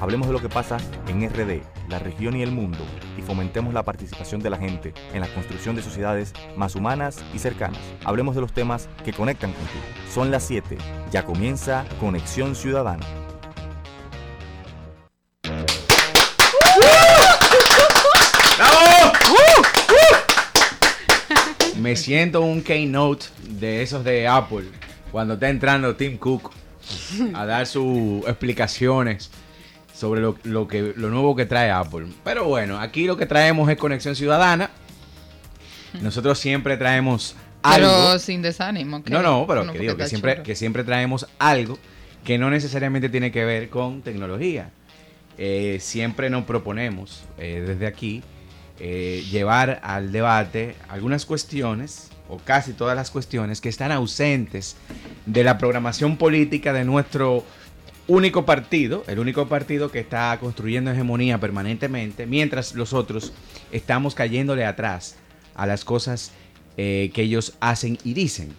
Hablemos de lo que pasa en RD, la región y el mundo, y fomentemos la participación de la gente en la construcción de sociedades más humanas y cercanas. Hablemos de los temas que conectan contigo. Son las 7. Ya comienza Conexión Ciudadana. Me siento un keynote de esos de Apple cuando está entrando Tim Cook a dar sus explicaciones sobre lo, que, lo nuevo que trae Apple. Pero bueno, aquí lo que traemos es conexión ciudadana. Nosotros siempre traemos algo. Pero sin desánimo. no, no, pero que digo que siempre, que siempre traemos algo que no necesariamente tiene que ver con tecnología. Eh, siempre nos proponemos eh, desde aquí eh, llevar al debate algunas cuestiones, o casi todas las cuestiones, que están ausentes de la programación política de nuestro único partido, el único partido que está construyendo hegemonía permanentemente, mientras los otros estamos cayéndole atrás a las cosas eh, que ellos hacen y dicen.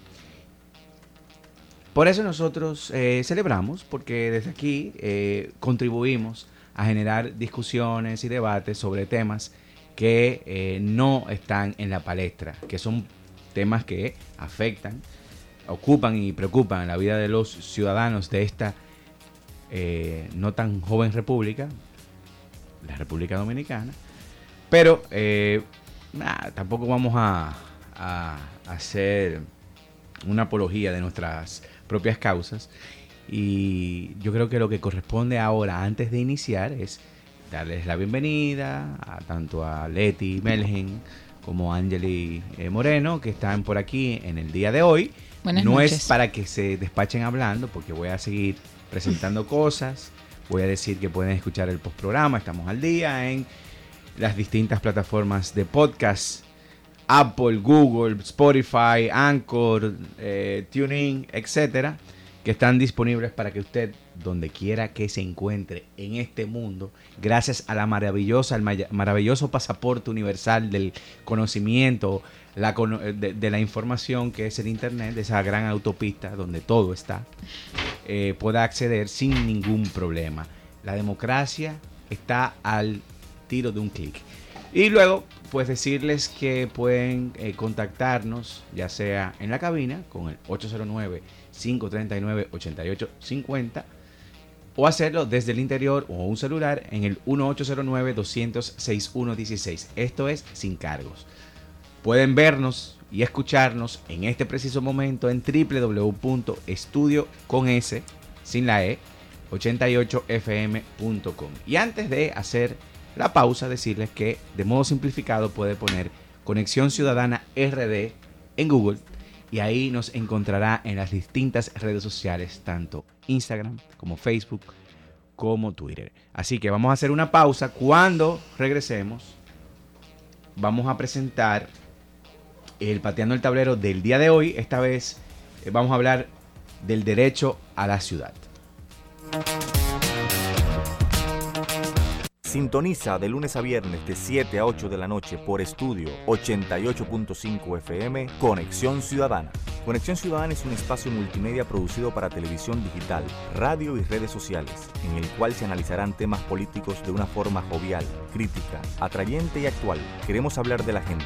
Por eso nosotros eh, celebramos, porque desde aquí eh, contribuimos a generar discusiones y debates sobre temas que no están en la palestra, que son temas que afectan, ocupan y preocupan la vida de los ciudadanos de esta eh, no tan joven república, la República Dominicana, pero eh, tampoco vamos a, hacer una apología de nuestras propias causas. Y yo creo que lo que corresponde ahora, antes de iniciar, es darles la bienvenida a tanto a Leti Melgen como a Angeli eh, Moreno, que están por aquí en el día de hoy. no es para que se despachen hablando, porque voy a seguir presentando cosas. Voy a decir que pueden escuchar el postprograma, estamos al día en las distintas plataformas de podcast. Apple, Google, Spotify, Anchor, eh, TuneIn, etcétera, que están disponibles para que usted, donde quiera que se encuentre en este mundo, gracias a la maravillosa, al maravilloso pasaporte universal del conocimiento, de, la información que es el Internet, de esa gran autopista donde todo está, eh, pueda acceder sin ningún problema. La democracia está al tiro de un clic. Y luego, pues decirles que pueden eh, contactarnos, ya sea en la cabina, con el 809-539-8850, o hacerlo desde el interior o un celular en el 1809-200-6116. Esto es sin cargos. Pueden vernos y escucharnos en este preciso momento en www.estudio con S sin la E 88fm.com. Y antes de hacer la pausa, decirles que de modo simplificado puede poner Conexión Ciudadana RD en Google y ahí nos encontrará en las distintas redes sociales, tanto Instagram como Facebook como Twitter. Así que vamos a hacer una pausa. Cuando regresemos, vamos a presentar el Pateando el Tablero del día de hoy. Esta vez eh, vamos a hablar del derecho a la ciudad. Sintoniza de lunes a viernes de 7 a 8 de la noche por estudio 88.5 FM Conexión Ciudadana. Conexión Ciudadana es un espacio multimedia producido para televisión digital, radio y redes sociales, en el cual se analizarán temas políticos de una forma jovial, crítica, atrayente y actual. Queremos hablar de la gente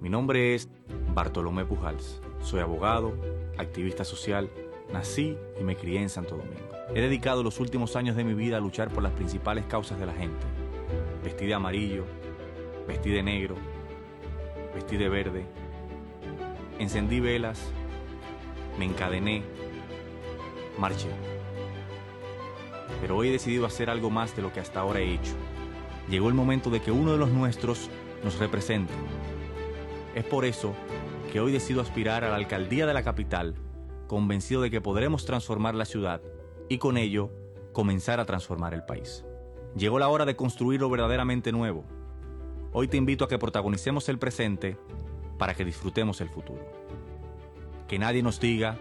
Mi nombre es Bartolomé Pujals. Soy abogado, activista social, nací y me crié en Santo Domingo. He dedicado los últimos años de mi vida a luchar por las principales causas de la gente. Vestí de amarillo, vestí de negro, vestí de verde. Encendí velas, me encadené, marché. pero hoy he decidido hacer algo más de lo que hasta ahora he hecho. Llegó el momento de que uno de los nuestros nos represente. Es por eso que hoy decido aspirar a la alcaldía de la capital, convencido de que podremos transformar la ciudad y con ello comenzar a transformar el país. Llegó la hora de construir lo verdaderamente nuevo. Hoy te invito a que protagonicemos el presente para que disfrutemos el futuro. Que nadie nos diga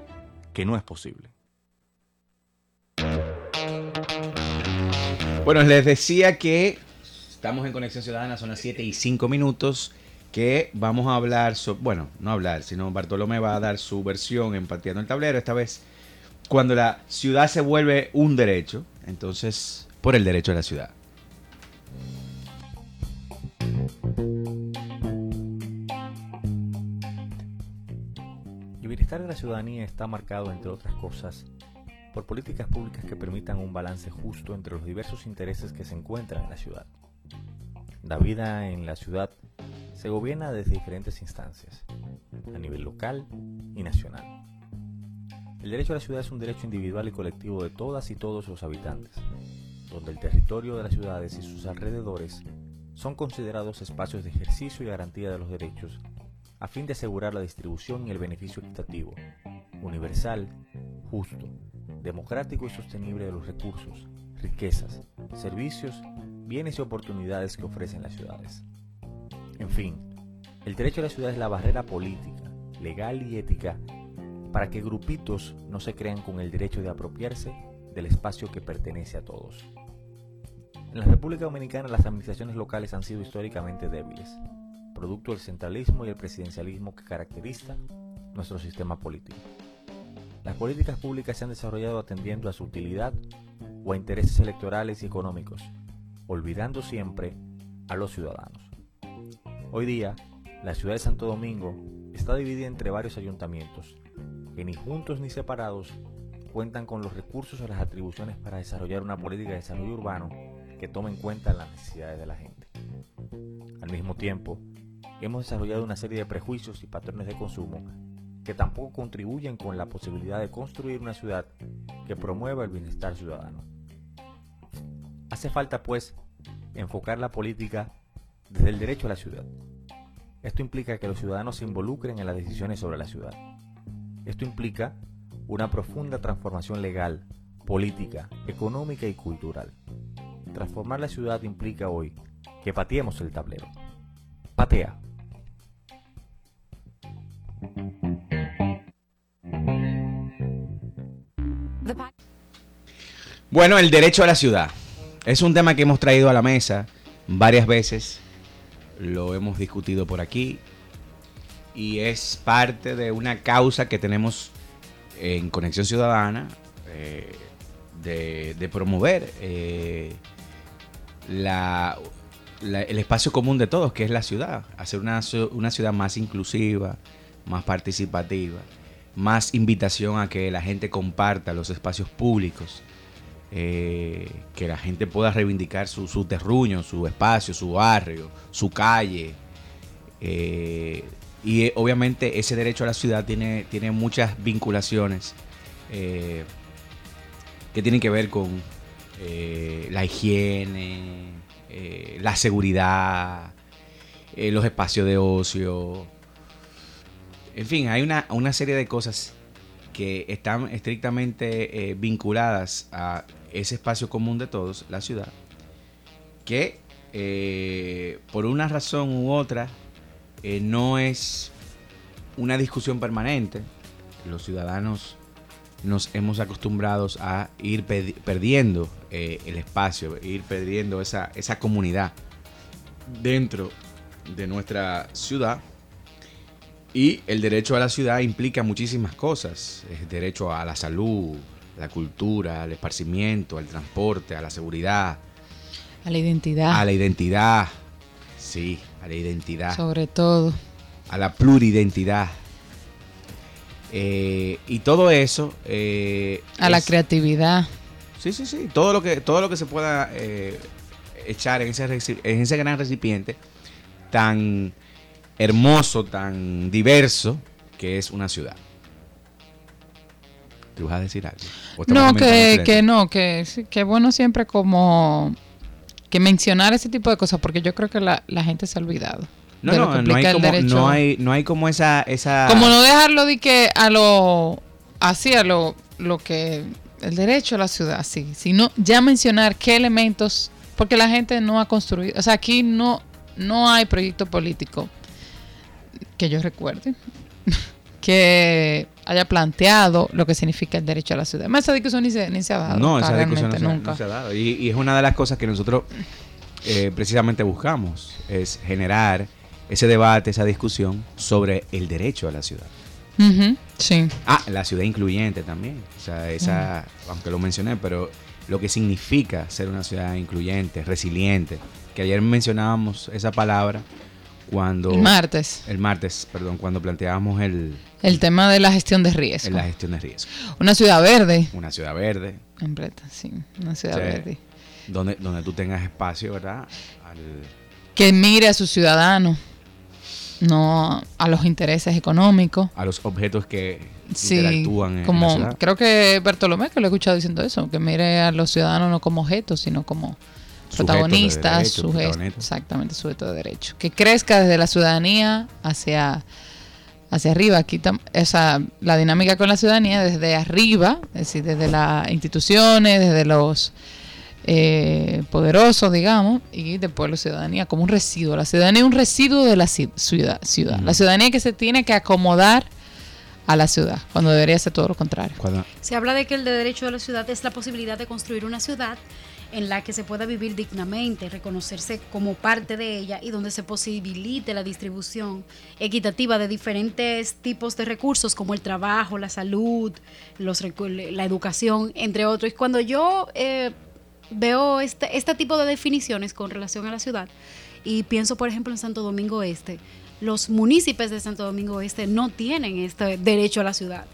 que no es posible. Bueno, les decía que estamos en Conexión Ciudadana, son las 7 y 5 minutos, que vamos a hablar, sobre, bueno, no hablar, sino Bartolomé va a dar su versión en Pateando el Tablero, esta vez cuando la ciudad se vuelve un derecho, entonces por el derecho de la ciudad. El bienestar de la ciudadanía está marcado, entre otras cosas, por políticas públicas que permitan un balance justo entre los diversos intereses que se encuentran en la ciudad. La vida en la ciudad se gobierna desde diferentes instancias, a nivel local y nacional. El derecho a la ciudad es un derecho individual y colectivo de todas y todos los habitantes, donde el territorio de las ciudades y sus alrededores son considerados espacios de ejercicio y garantía de los derechos a fin de asegurar la distribución y el beneficio equitativo, universal, justo, democrático y sostenible de los recursos, riquezas, servicios, bienes y oportunidades que ofrecen las ciudades. En fin, el derecho a la ciudad es la barrera política, legal y ética para que grupitos no se crean con el derecho de apropiarse del espacio que pertenece a todos. En la República Dominicana las administraciones locales han sido históricamente débiles, producto del centralismo y el presidencialismo que caracteriza nuestro sistema político. Las políticas públicas se han desarrollado atendiendo a su utilidad o a intereses electorales y económicos, olvidando siempre a los ciudadanos. Hoy día, la ciudad de Santo Domingo está dividida entre varios ayuntamientos, que ni juntos ni separados cuentan con los recursos o las atribuciones para desarrollar una política de desarrollo urbano que tome en cuenta las necesidades de la gente. Al mismo tiempo, hemos desarrollado una serie de prejuicios y patrones de consumo que tampoco contribuyen con la posibilidad de construir una ciudad que promueva el bienestar ciudadano. Hace falta, pues, enfocar la política desde el derecho a la ciudad. Esto implica que los ciudadanos se involucren en las decisiones sobre la ciudad. Esto implica una profunda transformación legal, política, económica y cultural. Transformar la ciudad implica hoy que pateemos el tablero. Patea. Bueno, el derecho a la ciudad. Es un tema que hemos traído a la mesa varias veces. Lo hemos discutido por aquí. Y es parte de una causa que tenemos en Conexión Ciudadana eh, de, promover eh, el espacio común de todos, que es la ciudad. Hacer una, una ciudad más inclusiva, más participativa, más invitación a que la gente comparta los espacios públicos eh, que la gente pueda reivindicar su, terruño, su espacio, su barrio, su calle. Eh, y eh, obviamente ese derecho a la ciudad tiene, tiene muchas vinculaciones que tienen que ver con la higiene, la seguridad, los espacios de ocio. En fin, hay una, una serie de cosas que están estrictamente vinculadas a ese espacio común de todos, la ciudad, que eh, por una razón u otra eh, no es una discusión permanente. Los ciudadanos nos hemos acostumbrado a ir perdiendo eh, el espacio, ir perdiendo esa, esa comunidad dentro de nuestra ciudad. Y el derecho a la ciudad implica muchísimas cosas. El derecho a la salud, la cultura, al esparcimiento, al transporte, a la seguridad. A la identidad. A la identidad, sí, a la identidad. Sobre todo. A la pluridentidad. Eh, y todo eso. Eh, a la creatividad. Sí, sí, sí. Todo lo que, todo lo que se pueda eh, echar en ese, en ese gran recipiente tan hermoso, tan diverso que es una ciudad. ¿Tú vas a decir algo? ¿O estamos No, que, que no, que que bueno siempre como que mencionar ese tipo de cosas, porque yo creo que la, la gente se ha olvidado. No, de lo no, que no hay, como, derecho. no, hay, no hay como esa... esa Como no dejarlo de que a lo así a lo, lo que el derecho a la ciudad, sí, sino ya mencionar qué elementos, porque la gente no ha construido, o sea, aquí no no hay proyecto político que yo recuerde que haya planteado lo que significa el derecho a la ciudad. Más esa discusión ni se, ni se ha dado. No, esa discusión no se, nunca. no se ha dado. Y, y es una de las cosas que nosotros eh, precisamente buscamos, es generar ese debate, esa discusión sobre el derecho a la ciudad. Sí. Ah, la ciudad incluyente también. O sea, esa, aunque lo mencioné, pero lo que significa ser una ciudad incluyente, resiliente. Que ayer mencionábamos esa palabra cuando... El martes. El martes, perdón, cuando planteábamos el, El tema de la gestión de riesgo. la gestión de riesgo. Una ciudad verde. Una ciudad verde, Completa, sí. Una ciudad Sí. verde. donde, donde tú tengas espacio, ¿verdad? Al, que mire a sus ciudadanos, no a los intereses económicos. a los objetos que Sí, interactúan en la como ciudad. creo que Bartolomé que lo he escuchado diciendo eso, que mire a los ciudadanos no como objetos, sino como De protagonistas, derecho, protagonistas. exactamente, sujetos de derecho. Que crezca desde la ciudadanía hacia hacia arriba. Aquí esa la dinámica con la ciudadanía desde arriba, es decir, desde las instituciones, desde los eh, poderosos, digamos, y después la ciudadanía como un residuo. La ciudadanía es un residuo de la ci- ciudad. ciudad. La ciudadanía que se tiene que acomodar a la ciudad, cuando debería ser todo lo contrario. Se habla de que el de derecho de la ciudad es la posibilidad de construir una ciudad en la que se pueda vivir dignamente, reconocerse como parte de ella y donde se posibilite la distribución equitativa de diferentes tipos de recursos como el trabajo, la salud, la educación, entre otros. Cuando yo eh, veo este, este tipo de definiciones con relación a la ciudad y pienso, por ejemplo, en Santo Domingo Este, los municipios de Santo Domingo Este no tienen este derecho a la ciudad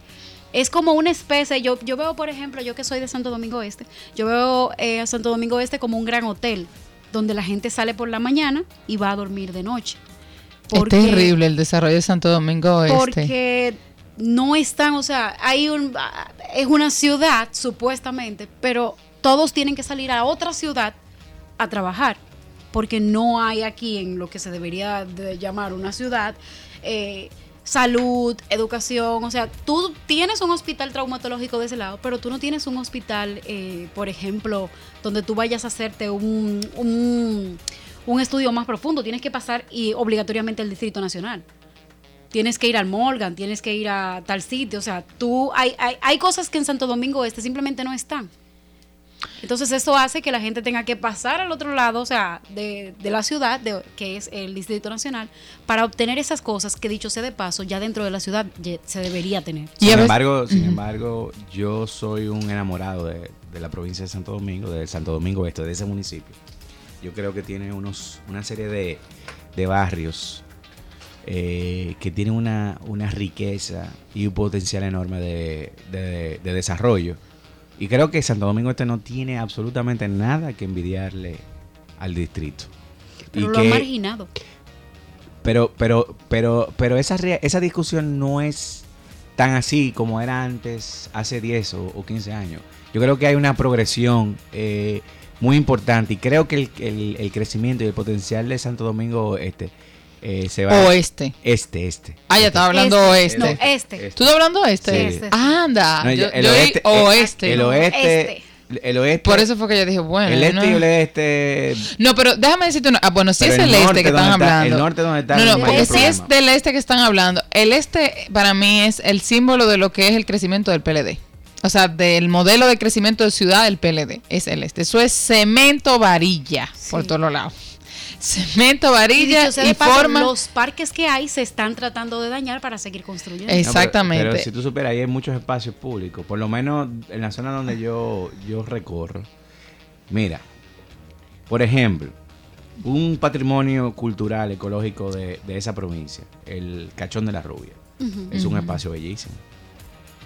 es como una especie, yo, yo veo, por ejemplo, yo que soy de Santo Domingo Este, yo veo eh, a Santo Domingo Este como un gran hotel, donde la gente sale por la mañana y va a dormir de noche. es terrible el desarrollo de Santo Domingo Este. Porque no están, o sea, hay un, ah, es una ciudad, supuestamente, pero todos tienen que salir a otra ciudad a trabajar, porque no hay aquí en lo que se debería de llamar una ciudad. eh, salud, educación, o sea, tú tienes un hospital traumatológico de ese lado, pero tú no tienes un hospital, eh, por ejemplo, donde tú vayas a hacerte un, un, un estudio más profundo, tienes que pasar y obligatoriamente al Distrito Nacional. Tienes que ir al Morgan, tienes que ir a tal sitio, o sea, tú hay, hay, hay cosas que en Santo Domingo Este simplemente no están. Entonces eso hace que la gente tenga que pasar al otro lado, o sea, de, de la ciudad, de- que es el Distrito Nacional, para obtener esas cosas que dicho sea de paso, ya dentro de la ciudad se debería tener. Sin embargo, sin embargo, yo soy un enamorado de, de la provincia de Santo Domingo, de Santo Domingo Este, de ese municipio. Yo creo que tiene unos, una serie de, de barrios eh, que tienen una, una riqueza y un potencial enorme de, de- de desarrollo. Y creo que Santo Domingo Este no tiene absolutamente nada que envidiarle al distrito. Pero Y lo que- marginado. pero, pero, pero, pero esa, esa discusión no es tan así como era antes, hace 10 o, o 15 años. Yo creo que hay una progresión eh, muy importante y creo que el, el- el crecimiento y el potencial de Santo Domingo este eh, se va Oeste. este, este. Ah, ya estaba hablando Este, oeste. no, este. ¿Tú estás hablando oeste? Sí. Este. Anda. No, yo, el yo oí oeste, oeste. el no, oeste, este. el oeste, Por eso fue que yo dije, bueno. el este no. y el oeste. No, pero déjame decirte una. Ah, bueno, si Pero es el el, este que están está- hablando. el norte donde está No, el no, mayor porque si problema. es del este que están hablando. El este, para mí, es el símbolo de lo que es el crecimiento del PLD. O sea, del modelo de crecimiento de ciudad del PLD. Es el este. Eso es cemento varilla por Sí. todos los lados. Cemento varilla y, paso, forma. los parques que hay se están tratando de dañar para seguir construyendo. Es- No, pero- Exactamente. Pero, si tú supieras, ahí hay muchos espacios públicos. Por lo menos en la zona donde yo, yo recorro. Mira, por ejemplo, un patrimonio cultural, ecológico de, de esa provincia, el Cachón de la Rubia. Es un espacio bellísimo.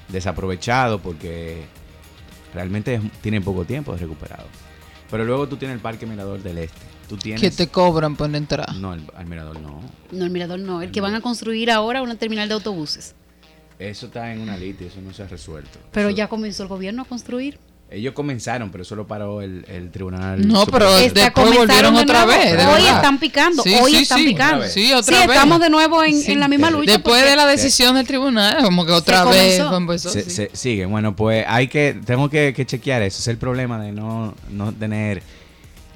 Desaprovechado porque realmente es- tiene poco tiempo de recuperado. Pero luego tú tienes el Parque Mirador del Este. Tú tienes... que te cobran por entrar. No, el, al Mirador no. No, el mirador no. El que van a construir ahora una terminal de autobuses. Eso está en una lista eso no se ha resuelto. Pero Eso- ya comenzó el gobierno a construir. Ellos comenzaron, pero eso lo paró el, el tribunal. No, pero después volvieron de otra vez, de Hoy están picando, Sí, hoy sí, están sí. picando. Otra vez. Sí, otra sí, vez. estamos de nuevo en, Sí. en la misma lucha. Después de la decisión del tribunal, como que otra Se vez comenzó. se, sí. se- siguen. Bueno, pues hay que, tengo que, que chequear eso. Es el problema de no, no tener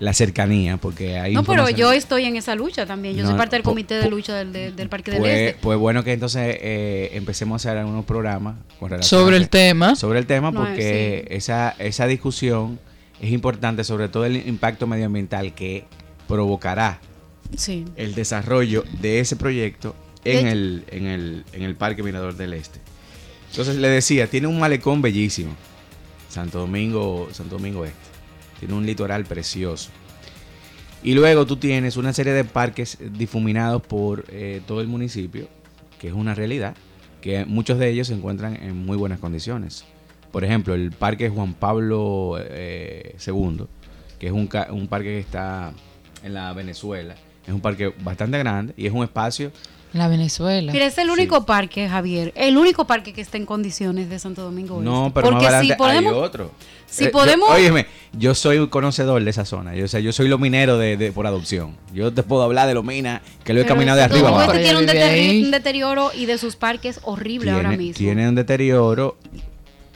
la cercanía, porque hay No, pero yo estoy en esa lucha también. Yo No, soy parte del comité de lucha del, de- del Parque del Pues, Este. pues bueno que entonces eh, empecemos a hacer algunos programas con relación Sobre el tema. sobre el tema No, porque sí. esa, esa discusión es importante, sobre todo el impacto medioambiental que provocará Sí. el desarrollo de ese proyecto en, De- el, en, el, en el Parque Mirador del Este. Entonces le decía, tiene un malecón bellísimo, Santo Domingo, Santo Domingo Este. Tiene un litoral precioso. Y luego tú tienes una serie de parques difuminados por eh, todo el municipio, que es una realidad, que muchos de ellos se encuentran en muy buenas condiciones. Por ejemplo, el Parque Juan Pablo eh, II, que es un, un parque que está en la Venezuela. Es un parque bastante grande y es un espacio La Venezuela. Mira, es el Sí. único parque, Javier, el único parque que está en condiciones de Santo Domingo Este. No, pero Porque más adelante si podemos, hay otro. si Eh, yo- podemos- óyeme, yo soy un conocedor de esa zona. Yo, o sea, yo soy lo minero de, de- por adopción. Yo te puedo hablar de lo mina, que lo he pero caminado de arriba abajo. Este tiene un, deterioro y de sus parques horrible ahora mismo. tiene un deterioro,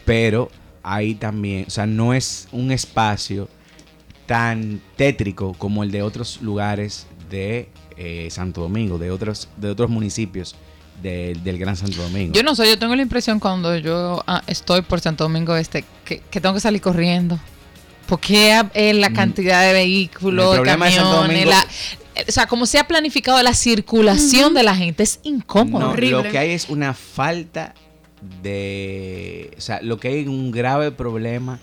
pero ahí también, o sea, no es un espacio tan tétrico como el de otros lugares de eh, Santo Domingo, de otros, de otros municipios del- del Gran Santo Domingo. Yo no sé, yo tengo la impresión cuando yo ah, estoy por Santo Domingo Este que, que tengo que salir corriendo. Porque ah, eh, la cantidad de vehículos, Mm. El de problema de Santo camiones, Domingo- la- eh, o sea, como se ha planificado la circulación de la gente es incómodo. No, horrible. Lo que hay es una falta de. O sea, lo que hay es un grave problema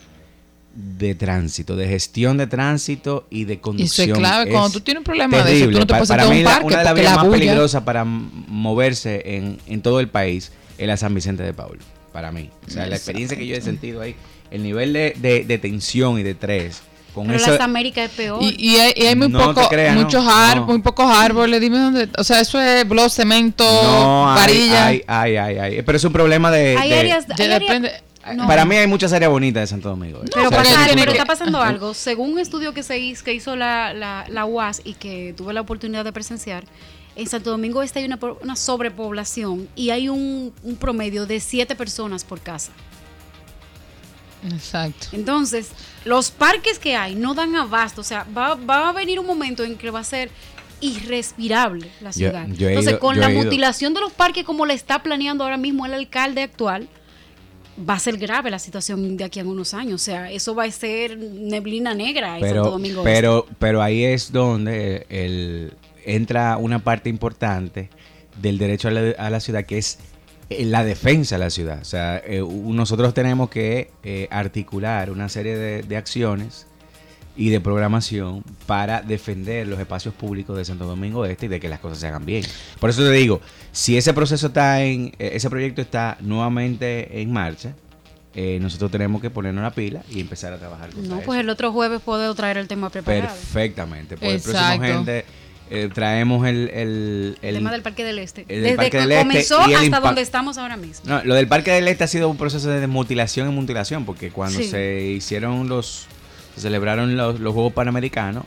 de tránsito, de gestión de tránsito y de Y eso conducción. es clave. Cuando tú tienes un problema de eso, tú terrible. no te puedes para en mí, un la- parque una de las vías la más peligrosas para moverse en, en todo el país es la San Vicente de Paul. Para mí. O sea, la experiencia que yo he sentido ahí, el nivel de, de- de tensión y de estrés. Con Pero eso, las Américas es peor. Y, y hay, y hay muy No poco, no, muchos árboles, no. muy pocos árboles. Dime dónde. O sea, eso es blog, cemento, varilla. hay, hay, hay. Pero es un problema de. hay de- áreas, hay áreas- depende. No. Para mí hay muchas áreas bonitas de Santo Domingo. ¿eh? Pero, O sea, porque pasa- tiene pero que- está pasando algo. Según un estudio que se hizo, que hizo la, la, la UAS y que tuve la oportunidad de presenciar, en Santo Domingo Este hay una, po- una sobrepoblación y hay un, un promedio de siete personas por casa. Exacto. Entonces, los parques que hay no dan abasto. O sea, va, va a venir un momento en que va a ser irrespirable la ciudad. yo Entonces, ido- con la mutilación de los parques como la está planeando ahora mismo el alcalde actual, va a ser grave la situación de aquí a unos años. O sea, eso va a ser neblina negra en Santo pero, Domingo. Este. pero, pero ahí es donde el, entra una parte importante del derecho a la, a la ciudad, que es eh, la defensa de la ciudad. O sea, eh, nosotros tenemos que eh, articular una serie de, de acciones y de programación para defender los espacios públicos de Santo Domingo Este y de que las cosas se hagan bien. Por eso te digo, si ese proceso está en, eh, ese proyecto está nuevamente en marcha, eh, nosotros tenemos que ponernos la pila y empezar a trabajar con No, eso. pues el otro jueves puedo traer el tema preparado. Perfectamente. El Exacto. próximo gente eh, traemos el, el, El, tema del Parque del Este. el Desde Parque que del Este comenzó el hasta donde estamos ahora mismo. No, lo del Parque del Este ha sido un proceso de mutilación en mutilación, porque cuando Sí. se hicieron los, se celebraron los, Juegos Panamericanos,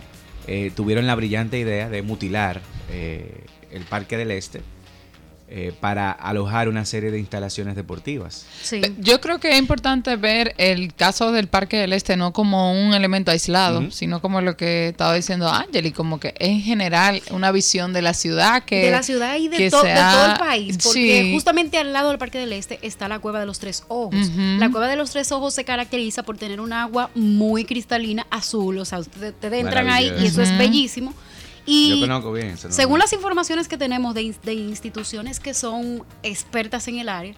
eh, tuvieron la brillante idea de mutilar eh, el Parque del Este eh, para alojar una serie de instalaciones deportivas. Sí. Eh, Yo creo que es importante ver el caso del Parque del Este no como un elemento aislado, sino como lo que estaba diciendo Angeli, como que en general una visión de la ciudad que... de la ciudad y de, que to- de todo el país, porque Sí. justamente al lado del Parque del Este está la Cueva de los Tres Ojos. La Cueva de los Tres Ojos se caracteriza por tener un agua muy cristalina, azul, o sea, ustedes, ustedes entran ahí y eso es bellísimo. Y Yo conozco bien. ese según las informaciones que tenemos de, de instituciones que son expertas en el área,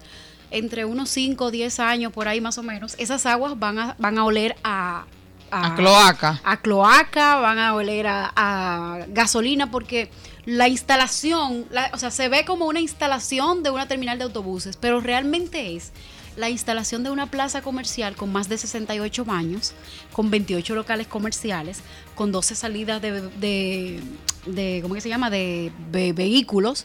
entre unos 5 o 10 años por ahí más o menos, esas aguas van a, van a oler a, a cloaca. a cloaca, van a oler a, a gasolina, porque la instalación, la- o sea, se ve como una instalación de una terminal de autobuses, pero realmente es la instalación de una plaza comercial con más de 68 baños, con 28 locales comerciales, con 12 salidas de, de, de- ¿cómo que se llama?, de, ve- vehículos,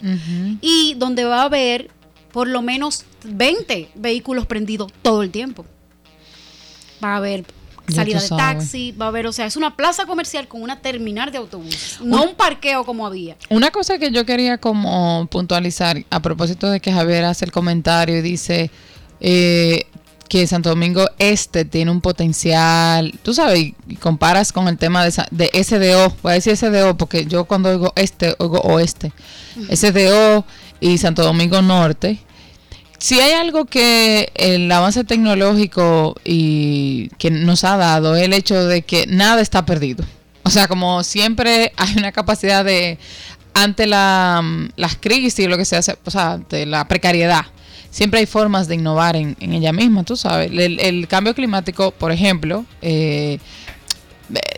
y donde va a haber por lo menos 20 vehículos prendidos todo el tiempo. Va a haber salida de taxi, va a haber, o sea, es una plaza comercial con una terminal de autobuses, no un parqueo como había. Una cosa que yo quería como puntualizar a propósito de que Javier hace el comentario y dice eh, que Santo Domingo Este tiene un potencial, tú sabes, y comparas con el tema de SDO, voy a decir SDO porque yo cuando oigo este, oigo oeste, SDO y Santo Domingo Norte. Si hay algo que el avance tecnológico y que nos ha dado es el hecho de que nada está perdido. O sea, como siempre hay una capacidad de ante la, mm, las crisis, lo que se hace, o sea, ante la precariedad, siempre hay formas de innovar en, ella misma, tú sabes. El, cambio climático, por ejemplo, eh,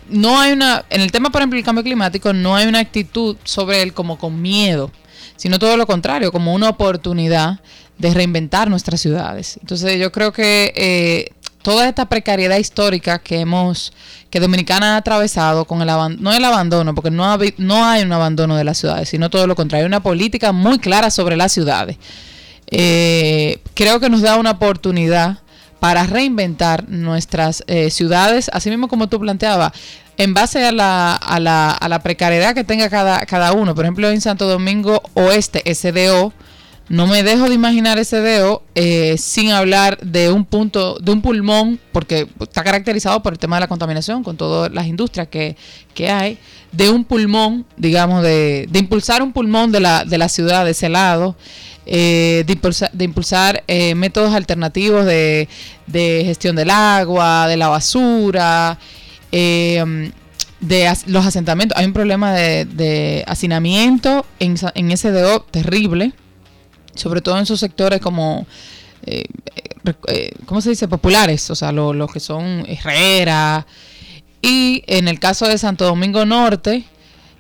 no hay una, en el tema, por ejemplo, del cambio climático, no hay una actitud sobre él como con miedo, sino todo lo contrario, como una oportunidad de reinventar nuestras ciudades. Entonces yo creo que eh, toda esta precariedad histórica que hemos, que Dominicana ha atravesado con el abandono, no el abandono, porque no, ha no hay un abandono de las ciudades, sino todo lo contrario, hay una política muy clara sobre las ciudades. Eh, creo que nos da una oportunidad para reinventar nuestras eh, ciudades, así mismo como tú planteabas, en base a la, a la, a la precariedad que tenga cada, cada uno. Por ejemplo, en Santo Domingo Oeste, SDO, no me dejo de imaginar SDO eh, sin hablar de un punto, de un pulmón, porque está caracterizado por el tema de la contaminación, con todas las industrias que, que hay, de un pulmón, digamos, de, de impulsar un pulmón de la, de la ciudad de ese lado, eh, de impulsar, eh, métodos alternativos de, gestión del agua, de la basura, eh, de los asentamientos. Hay un problema de, de hacinamiento en, en SDO terrible, sobre todo en esos sectores como, eh, eh, ¿cómo se dice? Populares, o sea, lo- los que son Herrera. Y en el caso de Santo Domingo Norte,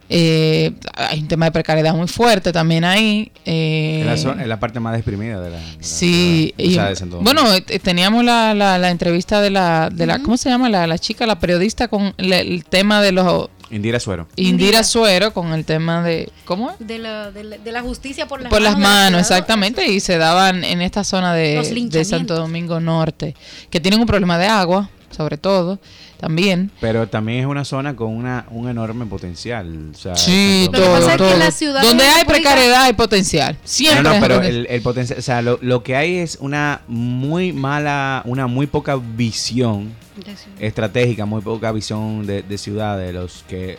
eh, hay un tema de precariedad muy fuerte también ahí. eh, Es la, zona- es la parte más deprimida de la, de la Sí, o sea, y- de Santo Domingo. bueno, eh, teníamos la, la, la entrevista de la, de la ¿cómo se llama? La, la chica, la periodista con le- el tema de los Indira Suero. Indira Indira. Suero con el tema de ¿cómo es? De la, de la, de la justicia por las Por las manos. manos, exactamente, y se daban en esta zona de, de. Santo Domingo Norte, que tienen un problema de agua, sobre todo, también. Pero también es una zona con una, un enorme potencial. O sea, Sí, Santo Lo que todo, pasa es que todo. la ciudad de Donde hay República- precariedad hay potencial. Siempre. No, no, pero el, el potencial, o sea, lo, lo que hay es una muy mala, una muy poca visión estratégica, muy poca visión de, de ciudad de los que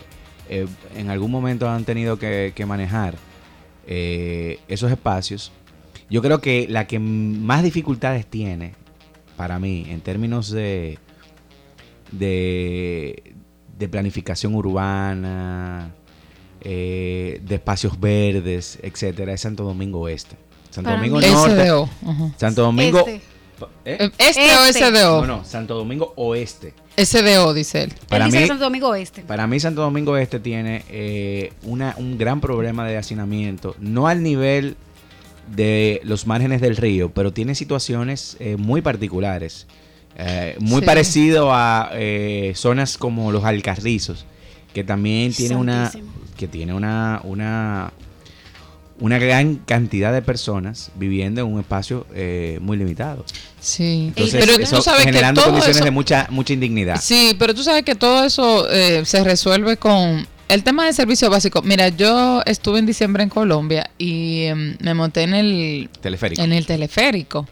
eh, en algún momento han tenido que, que manejar eh, esos espacios. Yo creo que la que más dificultades tiene para mí en términos de, de, de planificación urbana, eh, de espacios verdes, etcétera, es Santo Domingo Oeste. Santo Para Domingo mí- Norte. SDO. ajá. Santo Domingo. Este. ¿Eh? ¿Este o Este. SDO? No, no, Santo Domingo Oeste. SDO, dice él. Para Él dice mí- Santo Domingo Este. Para mí Santo Domingo Este tiene eh, una, un gran problema de hacinamiento, no al nivel de los márgenes del río, pero tiene situaciones eh, muy particulares, eh, muy Sí. parecido a eh, zonas como los Alcarrizos, que también tiene una, que tiene una, una, una gran cantidad de personas viviendo en un espacio eh, muy limitado. Sí. Entonces, pero eso tú sabes que generando todo condiciones eso, de mucha, mucha indignidad. Sí, pero tú sabes que todo eso eh, se resuelve con el tema de servicio básico. Mira, yo estuve en diciembre en Colombia y em, me monté en el, Teleférico. en el teleférico.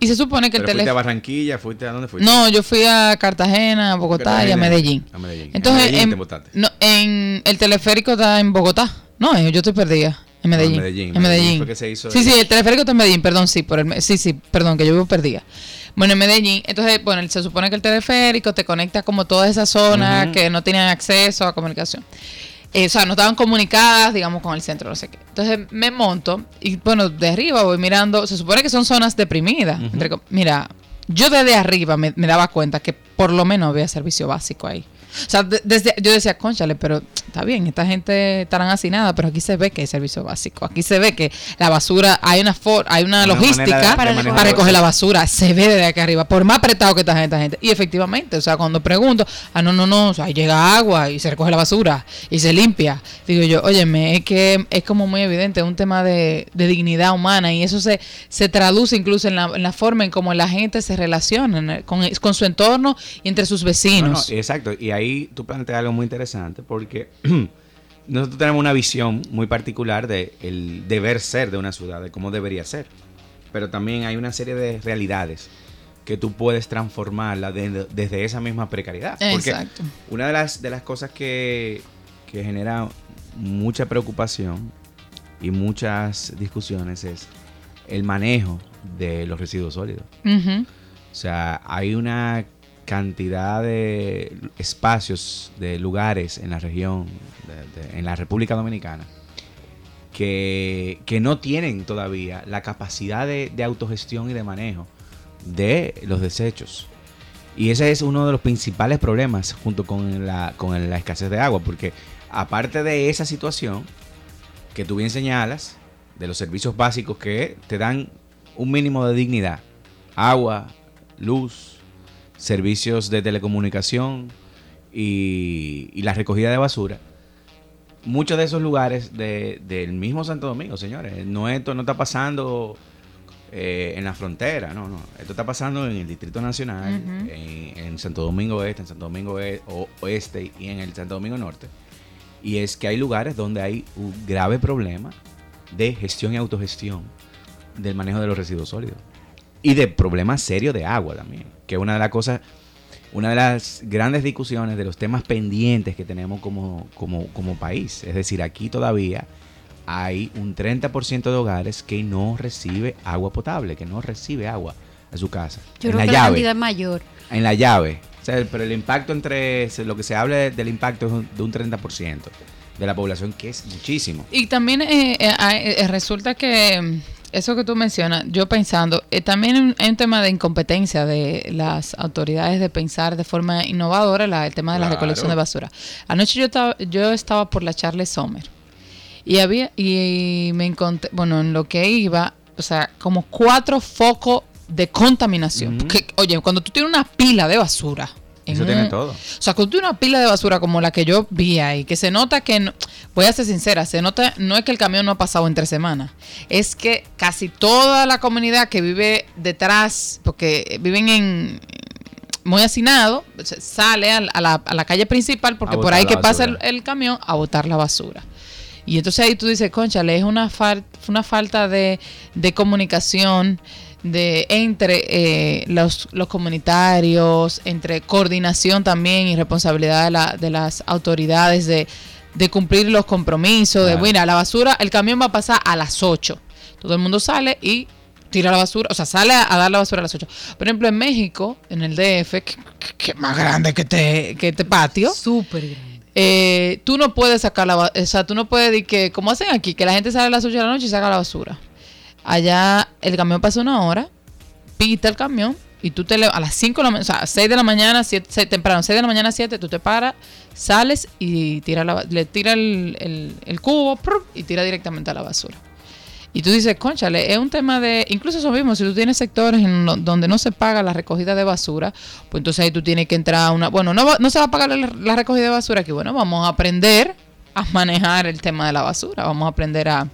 Y se supone que el Pero fuiste a. Barranquilla, fuiste a dónde fuiste? No, yo fui a Cartagena, a Bogotá y a Medellín. A Medellín. Entonces, en Medellín en, te botaste. no, en el teleférico está en Bogotá. No, yo estoy perdida. En No, en Medellín. En Medellín Medellín. fue que se hizo sí, el- sí, el teleférico está en Medellín, perdón, sí, por el, sí, sí, perdón, que yo vivo perdida. Bueno, en Medellín, entonces, bueno, se supone que el teleférico te conecta como todas esas zonas que no tenían acceso a comunicación. Eh, o sea, no estaban comunicadas, digamos, con el centro, no sé qué. Entonces me monto y, bueno, de arriba voy mirando, se supone que son zonas deprimidas. Entre Mira, yo desde arriba me, me daba cuenta que por lo menos había servicio básico ahí. O sea, de- desde, yo decía, conchale, pero está bien, esta gente estarán hacinadas, pero aquí se ve que hay servicio básico. Aquí se ve que la basura, hay una for- hay una, Una logística de- para, de recoger, la basura. Se ve desde acá arriba, por más apretado que está esta gente. Y efectivamente, o sea, cuando pregunto, ah, no, no, no, o sea, ahí llega agua y se recoge la basura y se limpia. Digo yo, óyeme, es que es como muy evidente, es un tema de, de dignidad humana y eso se, se traduce incluso en la, en la forma en cómo la gente se relaciona con, con su entorno y entre sus No, vecinos. no, exacto. Y ahí tú planteas algo muy interesante porque nosotros tenemos una visión muy particular de el deber ser de una ciudad, de cómo debería ser. Pero también hay una serie de realidades que tú puedes transformarla de- desde esa misma precariedad. Porque Exacto. una de las, de las cosas que, que genera mucha preocupación y muchas discusiones es el manejo de los residuos sólidos. O sea, hay una cantidad de espacios, de lugares en la región, en la República Dominicana, que, que no tienen todavía la capacidad de, de autogestión y de manejo de los desechos. Y ese es uno de los principales problemas junto con la, con la escasez de agua, porque aparte de esa situación que tú bien señalas, de los servicios básicos que te dan un mínimo de dignidad, agua, luz, servicios de telecomunicación y, y la recogida de basura, muchos de esos lugares de- del mismo Santo Domingo, señores, no esto no está pasando eh, en la frontera, no, no, esto está pasando en el Distrito Nacional, en, en Santo Domingo Este, en Santo Domingo E- o- Oeste y en el Santo Domingo Norte. Y es que hay lugares donde hay un grave problema de gestión y autogestión del manejo de los residuos sólidos. Y de problemas serios de agua también. Que es una de las cosas, una de las grandes discusiones de los temas pendientes que tenemos como, como, como país. Es decir, aquí todavía hay un 30% de hogares que no recibe agua potable, que no recibe agua a su casa. Yo en creo la que la llave cantidad es mayor. en la llave. O sea, pero el impacto entre se- lo que se habla de- del impacto es un- de un 30% de la población, que es muchísimo. Y también eh, eh, eh, resulta que eso que tú mencionas, yo pensando, eh, también hay un tema de incompetencia de las autoridades de pensar de forma innovadora la- el tema de la recolección de basura. Anoche yo estaba, yo estaba por la Charles Sommer y había y me encontré, bueno, en lo que iba, o sea, como cuatro focos de contaminación. Ujú. Porque, oye, cuando tú tienes una pila de basura, Eso tiene todo. o sea, cuando tú tienes una pila de basura como la que yo vi ahí, que se nota que, no- voy a ser sincera, se nota, no es que el camión no ha pasado entre semanas, es que casi toda la comunidad que vive detrás, porque viven en muy hacinado, sale al- a, la, a la calle principal porque por ahí que pasa el, camión a botar la basura. Y entonces ahí tú dices, conchale, es una, fal- una falta de, de comunicación de entre eh, los, los comunitarios, entre coordinación también y responsabilidad de, la- de las autoridades de, de cumplir los compromisos, de, Claro. mira, la basura, el camión va a pasar a las 8. Todo el mundo sale y tira la basura, o sea, sale a, a dar la basura a las 8. Por ejemplo, en México, en el DF, que, que- más grande que este, que este patio, Súper grande. eh, tú no puedes sacar la basura, o sea, tú no puedes decir que, como hacen aquí, que la gente sale a las 8 de la noche y saca la basura. Allá el camión pasa una hora, pita el camión y tú te a las 5 de la mañana, o sea, 6 de la mañana, 7, temprano, 6 de la mañana, 7, tú te paras, sales y tira la, le tira el, el- cubo y tira directamente a la basura. Y tú dices, conchale, es un tema de, incluso eso mismo, si tú tienes sectores en donde no se paga la recogida de basura, pues entonces ahí tú tienes que entrar a una, bueno, no, no se va a pagar la, la recogida de basura, que bueno, vamos a aprender a manejar el tema de la basura, vamos a aprender a,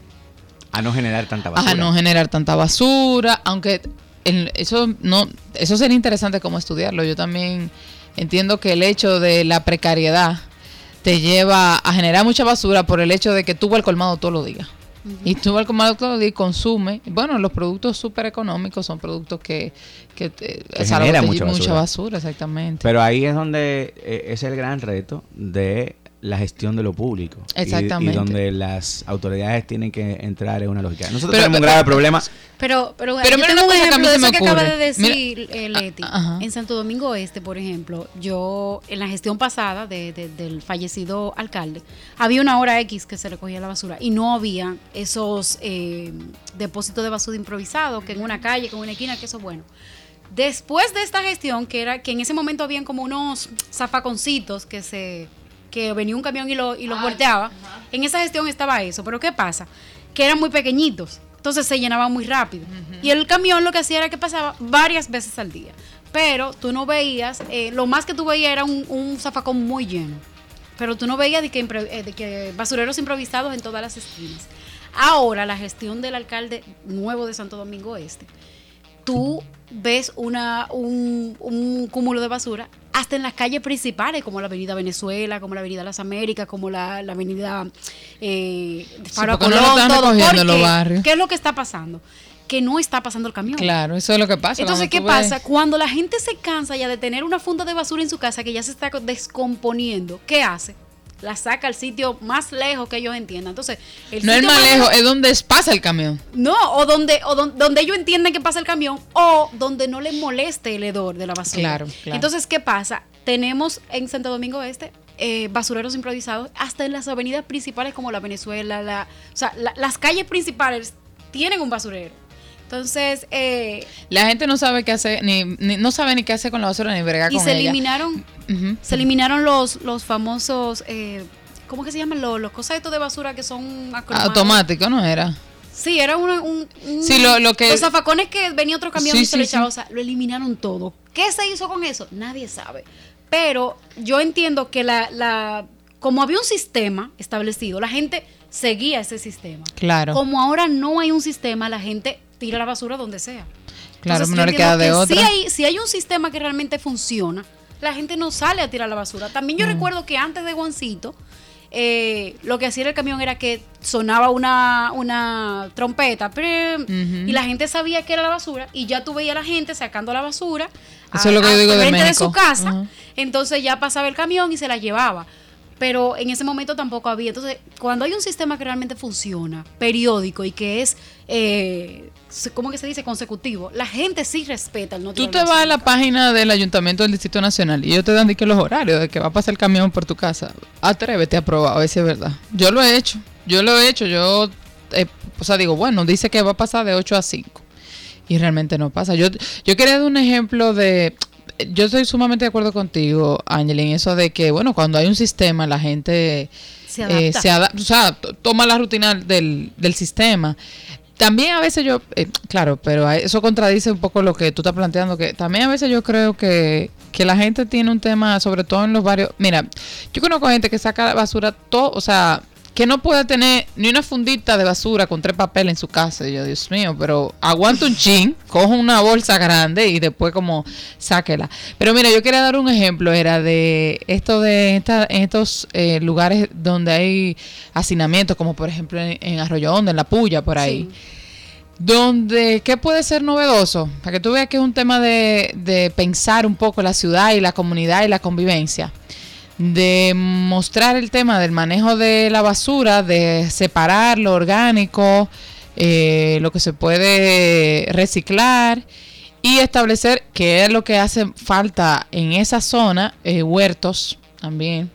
A no generar tanta basura. a no generar tanta basura, aunque el- eso no eso sería interesante como estudiarlo. Yo también entiendo que el hecho de la precariedad te lleva a generar mucha basura por el hecho de que tú vas al colmado todos los días. Y tú vas al colmado todos los días y consume. Bueno, los productos súper económicos son productos que, que, te- Que generan mucha mucha basura. basura, exactamente. Pero ahí es donde eh, es el gran reto de la gestión de lo público. Y- Exactamente. Y, donde las autoridades tienen que entrar en una lógica. Nosotros Pero- tenemos un pero- grave problema. Pero, pero, Pero yo mira tengo una un cosa que a mí ejemplo de se me eso que acaba de decir eh, Leti. Ah. En Santo Domingo Este, por ejemplo, yo en la gestión pasada de- de- del fallecido alcalde, había una hora X que se recogía la basura y no había esos eh, depósitos de basura improvisados que en una calle, que en una esquina, que eso es bueno. Después de esta gestión, que era que en ese momento habían como unos zafaconcitos que se que venía un camión y, lo, y los volteaba, en esa gestión estaba eso. Pero ¿qué pasa? Que eran muy pequeñitos, entonces se llenaban muy rápido. Y el camión lo que hacía era que pasaba varias veces al día. Pero tú no veías, eh, lo más que tú veías era un, un zafacón muy lleno. Pero tú no veías de que, eh, de que basureros improvisados en todas las esquinas. Ahora, la gestión del alcalde nuevo de Santo Domingo Este, tú ves una, un, un cúmulo de basura hasta en las calles principales, como la Avenida Venezuela, como la Avenida Las Américas, como la, la Avenida eh, Faro porque Colón, están todo. recogiendo ¿Por en los qué? barrios. ¿Qué es lo que está pasando? Que no está pasando el camión. Claro, eso es lo que pasa. Entonces, ¿qué ves- pasa? Cuando la gente se cansa ya de tener una funda de basura en su casa que ya se está descomponiendo, ¿qué hace? La saca al sitio más lejos que ellos entiendan. Entonces, el No es más lejos, es donde pasa el camión. no, o donde, o don- donde ellos entienden que pasa el camión, o donde no les moleste el hedor de la basura. Claro, claro. Entonces, ¿qué pasa? Tenemos en Santo Domingo Este eh, basureros improvisados hasta en las avenidas principales como la Venezuela, la, o sea, la- las calles principales tienen un basurero. Entonces, eh, La gente no sabe qué hacer, ni, ni- no sabe ni qué hacer con la basura ni bregar y con se ella. eliminaron, Ujú. se eliminaron los, los famosos, eh, ¿cómo que se llaman? Los, los cosas estos de basura que son acromados. Automático, ¿no era? Sí, era una- un, un- Sí, lo- lo que- Los zafacones que venía otro camión Sí, y se sí, echaba, o sea, lo eliminaron todo. ¿Qué se hizo con eso? Nadie sabe. Pero yo entiendo que la, la como había un sistema establecido, la gente seguía ese sistema. Claro. Como ahora no hay un sistema, la gente tira la basura donde sea. Claro, Entonces, no yo le entiendo queda de otra. Si hay, si hay un sistema que realmente funciona, la gente no sale a tirar la basura. También Mm. yo recuerdo que antes de Juancito, eh, lo que hacía el camión era que sonaba una, una trompeta y la gente sabía que era la basura y ya tú veías a la gente sacando la basura Eso es lo que yo digo de frente de su casa. Entonces ya pasaba el camión y se la llevaba. Pero en ese momento tampoco había. Entonces, cuando hay un sistema que realmente funciona, periódico y que es, eh, ¿cómo que se dice? Consecutivo, la gente sí respeta el no Tú te vas a la página del Ayuntamiento del Distrito Nacional y ellos te dan de que los horarios de que va a pasar el camión por tu casa. Atrévete a probar, a ver si es verdad. Yo lo he hecho, yo lo he hecho, yo, eh, o sea, digo, bueno, dice que va a pasar de 8 a 5 y realmente no pasa. Yo, yo quería dar un ejemplo de, yo estoy sumamente de acuerdo contigo, Ángel, en eso de que, bueno, cuando hay un sistema, la gente Se eh, adapta. se ada- o sea, to- toma la rutina del, del sistema. También a veces yo, eh, claro, pero eso contradice un poco lo que tú estás planteando, que también a veces yo creo que, que la gente tiene un tema, sobre todo en los barrios. Mira, yo conozco gente que saca basura todo, o sea, que no puede tener ni una fundita de basura con tres papeles en su casa. Y yo, Dios mío, pero aguanta un chin, cojo una bolsa grande y después como sáquela. Pero mira, yo quería dar un ejemplo, era de esto de esta, en estos eh, lugares donde hay hacinamientos, como por ejemplo en, en Arroyo Hondo, en La Puya, por ahí. Sí. Donde, ¿qué puede ser novedoso? Para que tú veas que es un tema de, de pensar un poco la ciudad y la comunidad y la convivencia. De mostrar el tema del manejo de la basura, de separar lo orgánico, eh, lo que se puede reciclar y establecer qué es lo que hace falta en esa zona, eh, huertos también.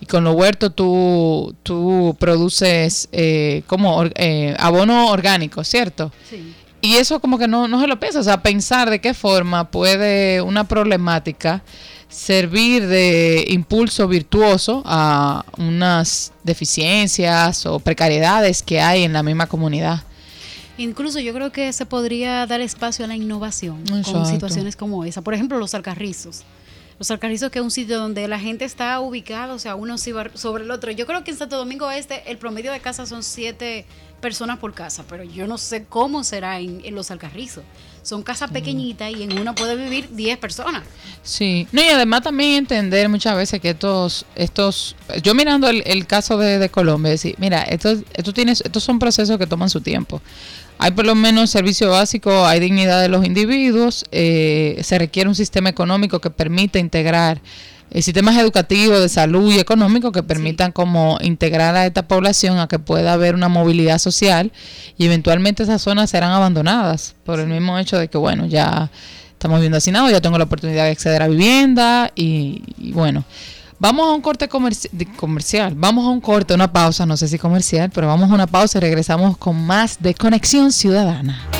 Y con los huertos tú, tú produces eh, como or- eh, abono orgánico, ¿cierto? Sí. Y eso como que no, no se lo piensa, o sea, pensar de qué forma puede una problemática servir de impulso virtuoso a unas deficiencias o precariedades que hay en la misma comunidad. Incluso yo creo que se podría dar espacio a la innovación Exacto. con situaciones como esa. Por ejemplo, los alcarrizos. Los alcarrizos que es un sitio donde la gente está ubicada, o sea, uno sobre el otro. Yo creo que en Santo Domingo Este el promedio de casas son siete personas por casa, pero yo no sé cómo será en, en los alcarrizos. Son casas pequeñitas y en una puede vivir 10 personas. Sí, no, y además también entender muchas veces que estos, estos, yo mirando el, el caso de, de Colombia, decir, mira, estos, estos, tienes, estos son procesos que toman su tiempo. Hay por lo menos servicio básico, hay dignidad de los individuos, eh, se requiere un sistema económico que permita integrar sistemas educativos, de salud y económicos que permitan como integrar a esta población a que pueda haber una movilidad social y eventualmente esas zonas serán abandonadas por el mismo hecho de que, bueno, ya estamos viviendo hacinados, ya tengo la oportunidad de acceder a vivienda y, y bueno. Vamos a un corte comerci- comercial, vamos a un corte, una pausa, no sé si comercial, pero vamos a una pausa y regresamos con más de Conexión Ciudadana.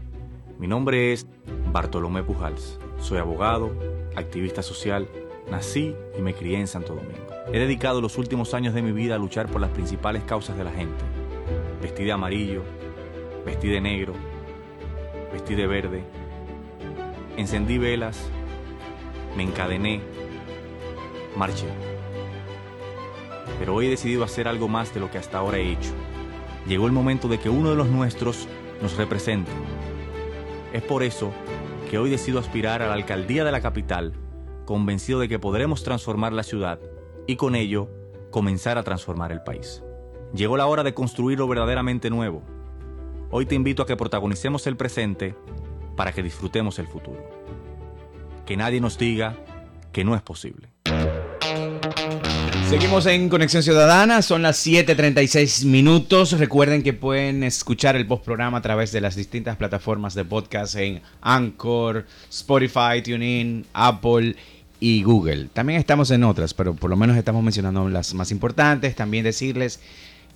Mi nombre es Bartolomé Pujals. Soy abogado, activista social, nací y me crié en Santo Domingo. He dedicado los últimos años de mi vida a luchar por las principales causas de la gente. Vestí de amarillo, vestí de negro, vestí de verde. Encendí velas, me encadené, marché. Pero hoy he decidido hacer algo más de lo que hasta ahora he hecho. Llegó el momento de que uno de los nuestros nos represente es por eso que hoy decido aspirar a la alcaldía de la capital, convencido de que podremos transformar la ciudad y con ello comenzar a transformar el país. Llegó la hora de construir lo verdaderamente nuevo. Hoy te invito a que protagonicemos el presente para que disfrutemos el futuro. Que nadie nos diga que no es posible. Seguimos en Conexión Ciudadana, son las 7:36 minutos. Recuerden que pueden escuchar el postprograma a través de las distintas plataformas de podcast en Anchor, Spotify, TuneIn, Apple y Google. También estamos en otras, pero por lo menos estamos mencionando las más importantes. También decirles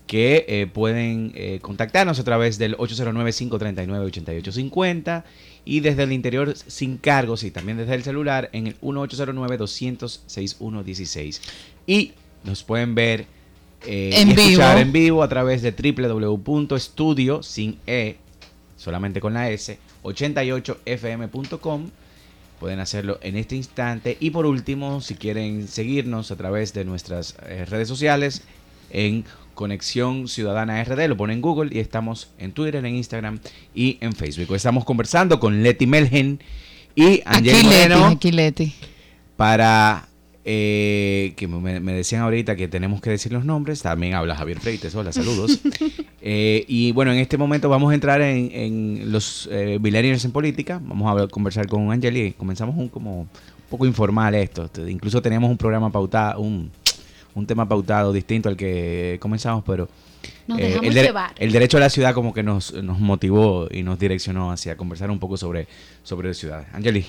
que eh, pueden eh, contactarnos a través del 809-539-8850 y desde el interior sin cargos y también desde el celular en el 1809-200-6116. Y nos pueden ver eh, En y escuchar vivo. en vivo a través de www.estudio sin E, solamente con la S, 88fm.com. Pueden hacerlo en este instante. Y por último, si quieren seguirnos a través de nuestras eh, redes sociales en Conexión Ciudadana RD, lo ponen en Google y estamos en Twitter, en Instagram y en Facebook. Estamos conversando con Leti Melgen y Angel Leti, Moreno aquí Leti. para eh, que me, me decían ahorita que tenemos que decir los nombres. También habla Javier Freites. Hola, saludos. Eh, y bueno, en este momento vamos a entrar en, en los eh, millennials en política. Vamos a ver- conversar con Angeli. Comenzamos un como un poco informal esto. Te- Incluso teníamos un programa pautado, un, un tema pautado distinto al que comenzamos, pero Nos eh, el, derecho a la ciudad como que nos, nos motivó y nos direccionó hacia conversar un poco sobre, sobre ciudad. Angeli.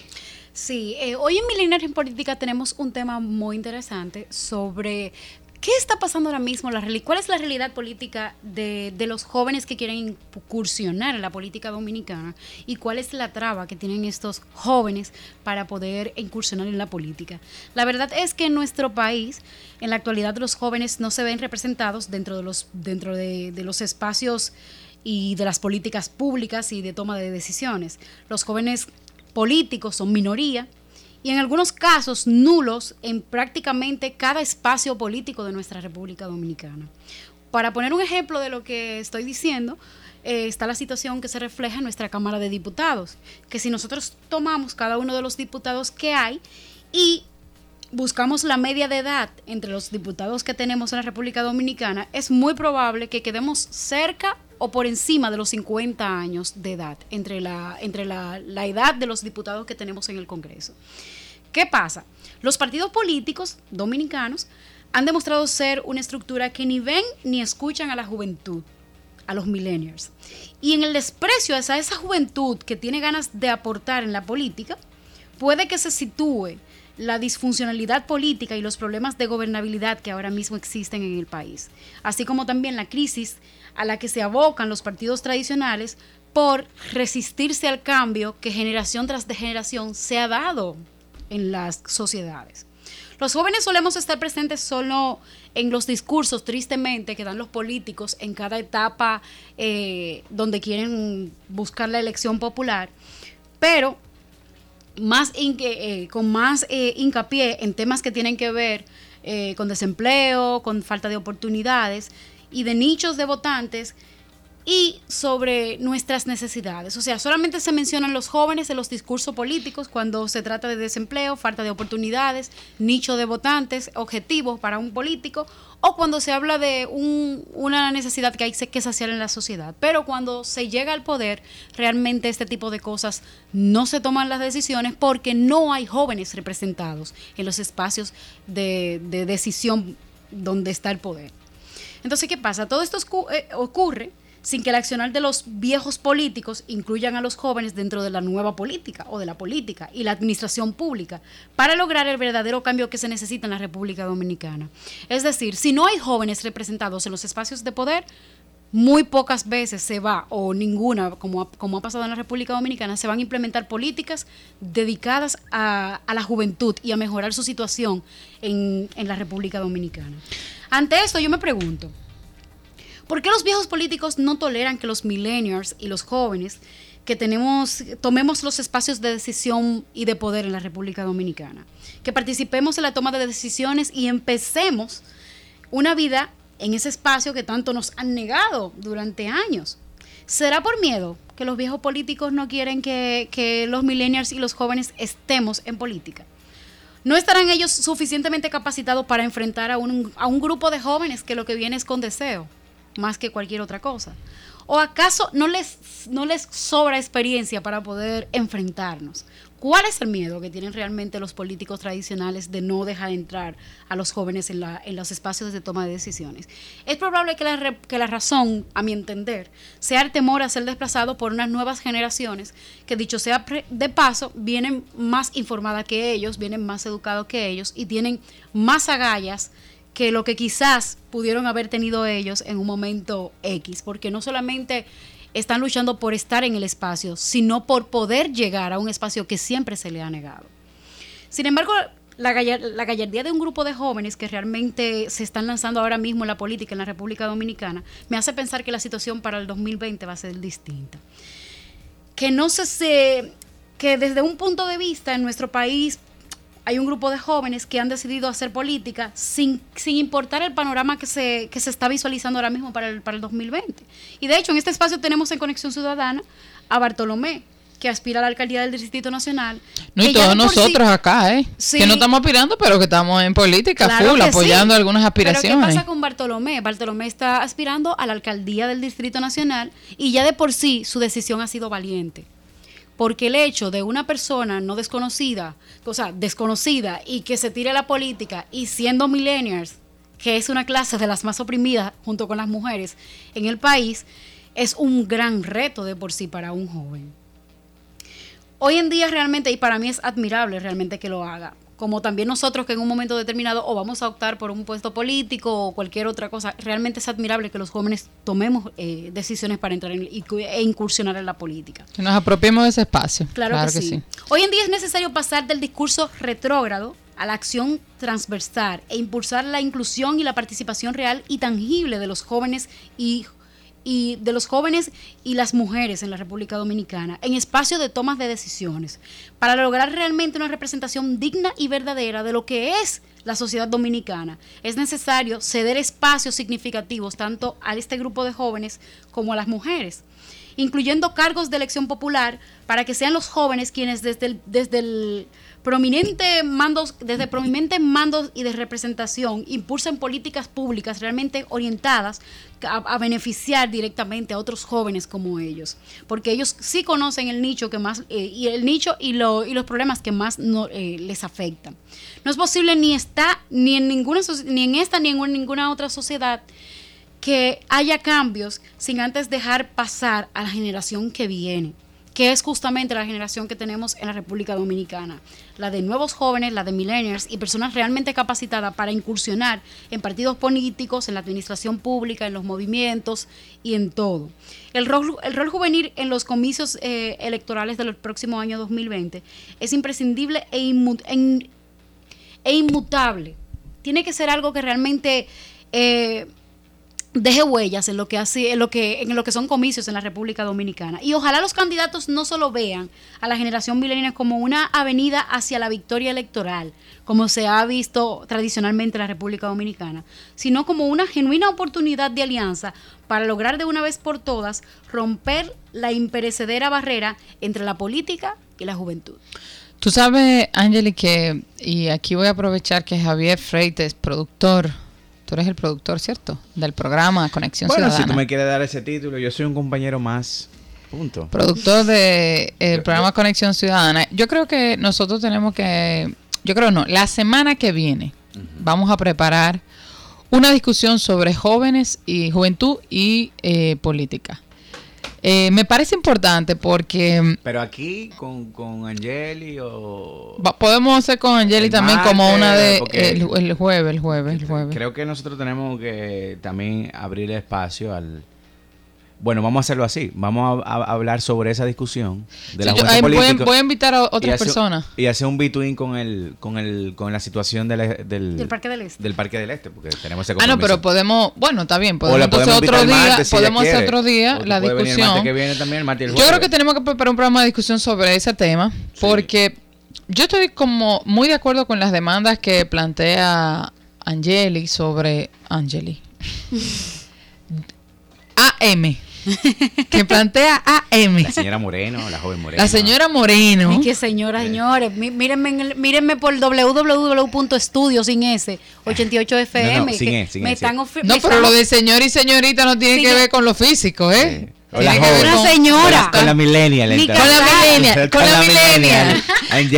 Sí, eh, hoy en Millennials en Política tenemos un tema muy interesante sobre qué está pasando ahora mismo, la cuál es la realidad política de, de los jóvenes que quieren incursionar en la política dominicana y cuál es la traba que tienen estos jóvenes para poder incursionar en la política. La verdad es que en nuestro país, en la actualidad, los jóvenes no se ven representados dentro de los, dentro de, de los espacios y de las políticas públicas y de toma de decisiones. Los jóvenes políticos son minoría y en algunos casos nulos en prácticamente cada espacio político de nuestra República Dominicana. Para poner un ejemplo de lo que estoy diciendo, eh, está la situación que se refleja en nuestra Cámara de Diputados, que si nosotros tomamos cada uno de los diputados que hay y buscamos la media de edad entre los diputados que tenemos en la República Dominicana, es muy probable que quedemos cerca o por encima de los 50 años de edad, entre la, entre la, la edad de los diputados que tenemos en el Congreso. ¿Qué pasa? Los partidos políticos dominicanos han demostrado ser una estructura que ni ven ni escuchan a la juventud, a los millennials. Y en el desprecio hacia esa juventud que tiene ganas de aportar en la política, puede que se sitúe la disfuncionalidad política y los problemas de gobernabilidad que ahora mismo existen en el país, así como también la crisis a la que se abocan los partidos tradicionales por resistirse al cambio que generación tras generación se ha dado en las sociedades. Los jóvenes solemos estar presentes solo en los discursos, tristemente, que dan los políticos en cada etapa eh, donde quieren buscar la elección popular, pero hinque- eh, con más eh, hincapié en temas que tienen que ver eh, con desempleo, con falta de oportunidades y de nichos de votantes y sobre nuestras necesidades. O sea, solamente se mencionan los jóvenes en los discursos políticos cuando se trata de desempleo, falta de oportunidades, nicho de votantes, objetivos para un político, o cuando se habla de una necesidad que hay que saciar en la sociedad. Pero cuando se llega al poder, realmente este tipo de cosas no se toman las decisiones porque no hay jóvenes representados en los espacios de, decisión donde está el poder. Entonces, ¿qué pasa? Todo esto eh, ocurre sin que el accionar de los viejos políticos incluyan a los jóvenes dentro de la nueva política o de la política y la administración pública para lograr el verdadero cambio que se necesita en la República Dominicana. Es decir, si no hay jóvenes representados en los espacios de poder, muy pocas veces se va, o ninguna, como, como ha pasado en la República Dominicana, se van a implementar políticas dedicadas a, la juventud y a mejorar su situación en, en la República Dominicana. Ante esto yo me pregunto, ¿Por qué los viejos políticos no toleran que los millennials y los jóvenes que tenemos, tomemos los espacios de decisión y de poder en la República Dominicana? Que participemos en la toma de decisiones y empecemos una vida en ese espacio que tanto nos han negado durante años. ¿Será por miedo que los viejos políticos no quieren que, los millennials y los jóvenes estemos en política? ¿No estarán ellos suficientemente capacitados para enfrentar a un, grupo de jóvenes que lo que viene es con deseo? más que cualquier otra cosa? ¿O acaso no les sobra experiencia para poder enfrentarnos? ¿Cuál es el miedo que tienen realmente los políticos tradicionales de no dejar entrar a los jóvenes en, la, en los espacios de toma de decisiones? Es probable que la, que la razón, a mi entender, sea el temor a ser desplazado por unas nuevas generaciones que, dicho sea de paso, vienen más informadas que ellos, vienen más educados que ellos y tienen más agallas que lo que quizás pudieron haber tenido ellos en un momento X, porque no solamente están luchando por estar en el espacio, sino por poder llegar a un espacio que siempre se le ha negado. Sin embargo, la, gallardía de un grupo de jóvenes que realmente se están lanzando ahora mismo en la política en la República Dominicana me hace pensar que la situación para el 2020 va a ser distinta. Que no se, que desde un punto de vista en nuestro país hay un grupo de jóvenes que han decidido hacer política sin, sin importar el panorama que se, que se está visualizando ahora mismo para el, para el 2020. Y de hecho, en este espacio tenemos en Conexión Ciudadana a Bartolomé, que aspira a la alcaldía del Distrito Nacional. No, y todos nosotros acá, ¿eh? que no estamos aspirando, pero que estamos en política full, apoyando algunas aspiraciones. Pero ¿qué pasa con Bartolomé? Bartolomé está aspirando a la alcaldía del Distrito Nacional y ya de por sí su decisión ha sido valiente porque el hecho de una persona no desconocida, o sea, desconocida y que se tire a la política y siendo millennials, que es una clase de las más oprimidas junto con las mujeres en el país, es un gran reto de por sí para un joven. Hoy en día realmente, y para mí es admirable realmente que lo haga, como también nosotros que en un momento determinado o vamos a optar por un puesto político o cualquier otra cosa, realmente es admirable que los jóvenes tomemos eh, decisiones para entrar en, e incursionar en la política. Que nos apropiemos de ese espacio. Claro, que, sí. Hoy en día es necesario pasar del discurso retrógrado a la acción transversal e impulsar la inclusión y la participación real y tangible de los jóvenes y y de los jóvenes y las mujeres en la República Dominicana en espacios de tomas de decisiones para lograr realmente una representación digna y verdadera de lo que es la sociedad dominicana. Es necesario ceder espacios significativos tanto a este grupo de jóvenes como a las mujeres incluyendo cargos de elección popular, para que sean los jóvenes quienes desde el, desde el prominente mandos, desde prominentes mandos y de representación impulsen políticas públicas realmente orientadas a, beneficiar directamente a otros jóvenes como ellos, porque ellos sí conocen el nicho que más eh, y el nicho y, lo, y, los problemas que más eh, les afectan. No es posible ni está ni en ninguna ni en esta ni en ninguna otra sociedad que haya cambios sin antes dejar pasar a la generación que viene que es justamente la generación que tenemos en la República Dominicana, la de nuevos jóvenes, la de millennials y personas realmente capacitadas para incursionar en partidos políticos, en la administración pública, en los movimientos y en todo. El rol, el rol juvenil en los comicios eh, electorales del próximo año 2020 es imprescindible e, e, inmutable. Tiene que ser algo que realmente... Eh, deje huellas en lo que hace, en lo que, en lo que son comicios en la República Dominicana. Y ojalá los candidatos no solo vean a la generación milenial como una avenida hacia la victoria electoral, como se ha visto tradicionalmente en la República Dominicana, sino como una genuina oportunidad de alianza para lograr de una vez por todas romper la imperecedera barrera entre la política y la juventud. Tú sabes, Angeli, que, y aquí voy a aprovechar que Javier Freites, productor, tú eres el productor, ¿cierto? Del programa Conexión Bueno, Ciudadana. si tú me quieres dar ese título, yo soy un compañero más. Punto. productor del programa Conexión Ciudadana. Yo creo que nosotros tenemos que, yo creo no, la semana que viene vamos a preparar una discusión sobre jóvenes y juventud y eh, política. Eh, me parece importante porque Pero aquí con, con Angeli o... podemos hacer con Angeli El también como una de el, el jueves, el jueves, el jueves. Creo que nosotros tenemos que también abrir espacio al... Bueno, vamos a hacerlo así. Vamos a, hablar sobre esa discusión de la Sí, yo- voy, a, política voy a invitar a y otras personas. Y hacer un between con el, con el, con la situación de la- del, Del Parque del Este. del Parque del Este, porque tenemos ese Ah, no, compromiso. pero podemos, bueno, está bien, podemos entonces podemos otro día, martes si podemos hacer quiere. otro día O la puedes venir el discusión. que viene también, el martes y el Yo creo que tenemos que preparar un programa de discusión sobre ese tema, porque yo estoy como muy de acuerdo con las demandas que plantea Angeli sobre Angeli. AM. que plantea AM. La señora Moreno, la joven Moreno. La señora Moreno. Es que señoras, señores, mí- mírenme, en el- mírenme por www.estudio sin S, 88 FM. No, no, sin que E, sin me E, están No, me pero están lo de señor y señorita no tiene que ver con lo físico, ¿eh? Sí. Tiene la joven. Una con- señora. Con la millennial. Con la millennial, con la millennial.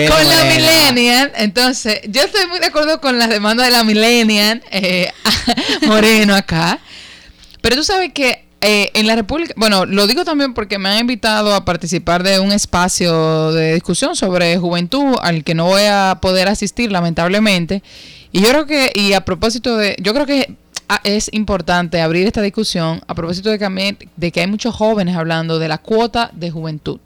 Con la millennial, entonces, yo estoy muy de acuerdo con las demandas de la millennial, eh, Moreno acá, pero tú sabes que eh, en la República, bueno, lo digo también porque me han invitado a participar de un espacio de discusión sobre juventud al que no voy a poder asistir lamentablemente, y yo creo que, y a propósito de, yo creo que ah, es importante abrir esta discusión a propósito de que, de que hay muchos jóvenes hablando de la cuota de juventud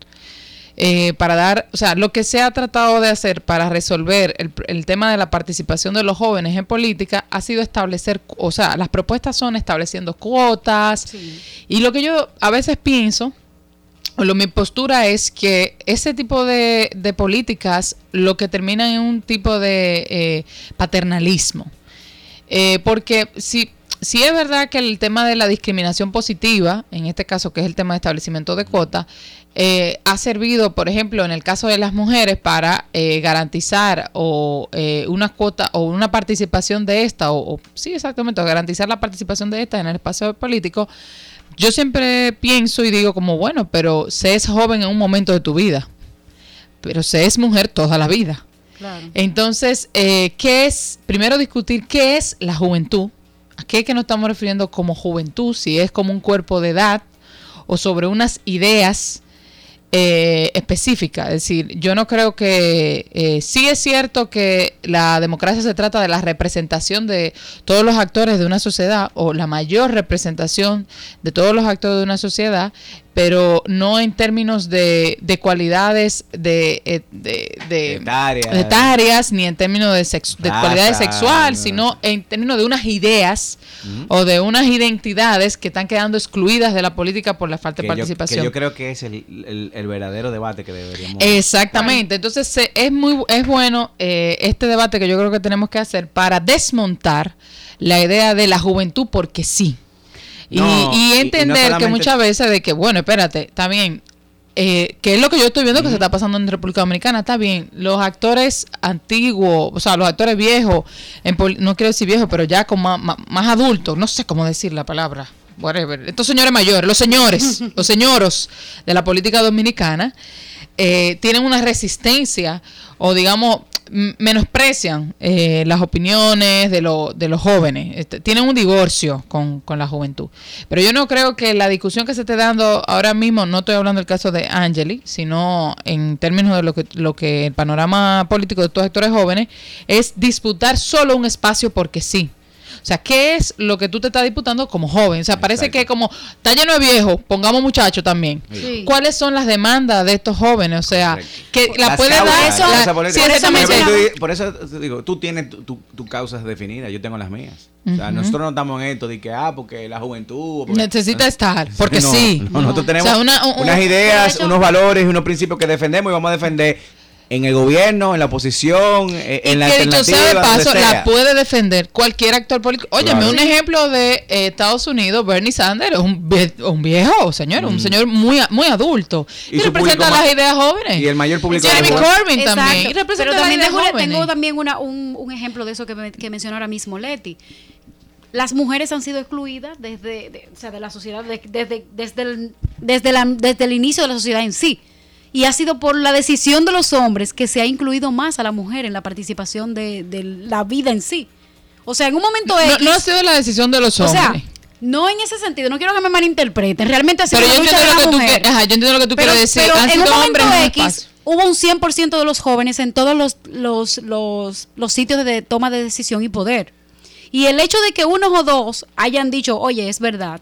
eh, para dar, o sea, lo que se ha tratado de hacer para resolver el, el tema de la participación de los jóvenes en política ha sido establecer, o sea, las propuestas son estableciendo cuotas Sí. y lo que yo a veces pienso, o lo, mi postura es que ese tipo de, de políticas lo que terminan en un tipo de eh, paternalismo. Eh, porque si, si es verdad que el tema de la discriminación positiva, en este caso que es el tema de establecimiento de cuotas, eh, ha servido, por ejemplo, en el caso de las mujeres para eh, garantizar o eh, una cuota o una participación de esta, o, o- sí, exactamente, garantizar la participación de esta en el espacio político, yo siempre pienso y digo como, bueno, pero se es joven en un momento de tu vida, pero se es mujer toda la vida. Claro. Entonces, eh, ¿qué es? Primero discutir qué es la juventud. ¿A qué es que nos estamos refiriendo como juventud? Si es como un cuerpo de edad o sobre unas ideas eh, específicas. Es decir, yo no creo que... eh, sí es cierto que la democracia se trata de la representación de todos los actores de una sociedad o la mayor representación de todos los actores de una sociedad, pero no en términos de, de cualidades de, eh, de, de- Etarias. de ni en términos de, sex- de Raza, cualidades sexual, no. sino en términos de unas ideas o de unas identidades que están quedando excluidas de la política por la falta Que de yo, que participación. yo creo que es el, el- el verdadero debate que deberíamos... Exactamente. Entonces se- es muy es bueno eh, este debate que yo creo que tenemos que hacer para desmontar la idea de la juventud porque sí. Y, No, y- y y no entender que muchas veces de que, bueno, espérate, está bien. Eh, que es lo que yo estoy viendo que se está pasando en República Dominicana, está bien. Los actores antiguos, o sea, los actores viejos, en no quiero decir viejos, pero ya con más, más- adultos, no sé cómo decir la palabra. Whatever. Estos señores mayores, los señores, los señoros de la política dominicana, eh, tienen una resistencia o digamos menosprecian eh, las opiniones de, lo- de los jóvenes, Este, tienen un divorcio con, con la juventud. Pero yo no creo que la discusión que se esté dando ahora mismo, no estoy hablando del caso de Angeli, sino en términos de lo que, lo que el panorama político de estos actores jóvenes, es disputar solo un espacio porque sí. O sea, ¿qué es lo que tú te estás disputando como joven? O sea, parece que como está lleno de viejos, pongamos muchachos también. Sí. ¿Cuáles son las demandas de estos jóvenes? O sea, que la Las puede causas, dar... las la-. Por eso mencionaba- tú- Por eso te digo, tú tienes tu, tu- tu causas definidas, yo tengo las mías. O sea, nosotros no estamos en esto de que, ah, porque la juventud... porque- Necesita estar, porque No, sí. no, nosotros tenemos O sea, una- un- unas un- ideas, hecho- unos valores y unos principios que defendemos y vamos a defender en el gobierno, en la oposición, eh, en la que dicho sea de paso, la puede defender cualquier actor político. Óyeme, Claro. un ejemplo de eh, Estados Unidos, Bernie Sanders, es un, un viejo, señor, un señor muy, a- muy adulto. Y representa las ideas jóvenes. y el mayor público Jeremy Corbyn Exacto. también. Y representa Pero las también ideas jóvenes. tengo también una- un, un ejemplo de eso que, me- que mencionó ahora mismo Leti. Las mujeres han sido excluidas desde, de, o sea, de la sociedad, de- desde, desde, el, desde, la- desde el inicio de la sociedad en sí. Y ha sido por la decisión de los hombres que se ha incluido más a la mujer en la participación de, de la vida en sí. O sea, en un momento no, X, no ha sido la decisión de los o hombres. sea, no en ese sentido, no quiero que me malinterpreten. Realmente ha sido pero yo entiendo, de lo que tú mujer. quieres, ajá, yo entiendo lo que tú pero, quieres decir. pero Han en sido un hombres momento X hubo un 100% de los jóvenes en todos los, los, los, los sitios de toma de decisión y poder. Y el hecho de que unos o dos hayan dicho, oye, es verdad,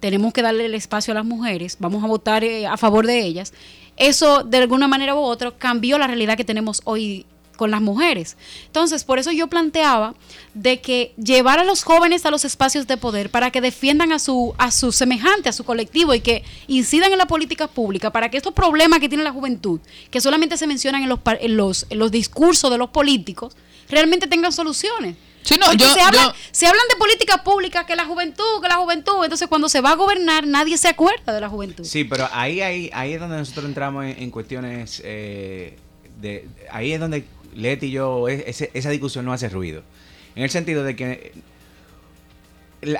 tenemos que darle el espacio a las mujeres, vamos a votar eh, a favor de ellas, eso de alguna manera u otra cambió la realidad que tenemos hoy con las mujeres. Entonces, por eso yo planteaba de que llevar a los jóvenes a los espacios de poder para que defiendan a su a su semejante, a su colectivo y que incidan en la política pública para que estos problemas que tiene la juventud, que solamente se mencionan en los en los en los discursos de los políticos, realmente tengan soluciones. Sí, no, yo- se, habla- yo- se hablan de política pública, que la juventud, que la juventud, entonces cuando se va a gobernar nadie se acuerda de la juventud. Sí, pero ahí, ahí, ahí es donde nosotros entramos en, en cuestiones eh, de, ahí es donde Leti y yo es- esa discusión no hace ruido, en el sentido de que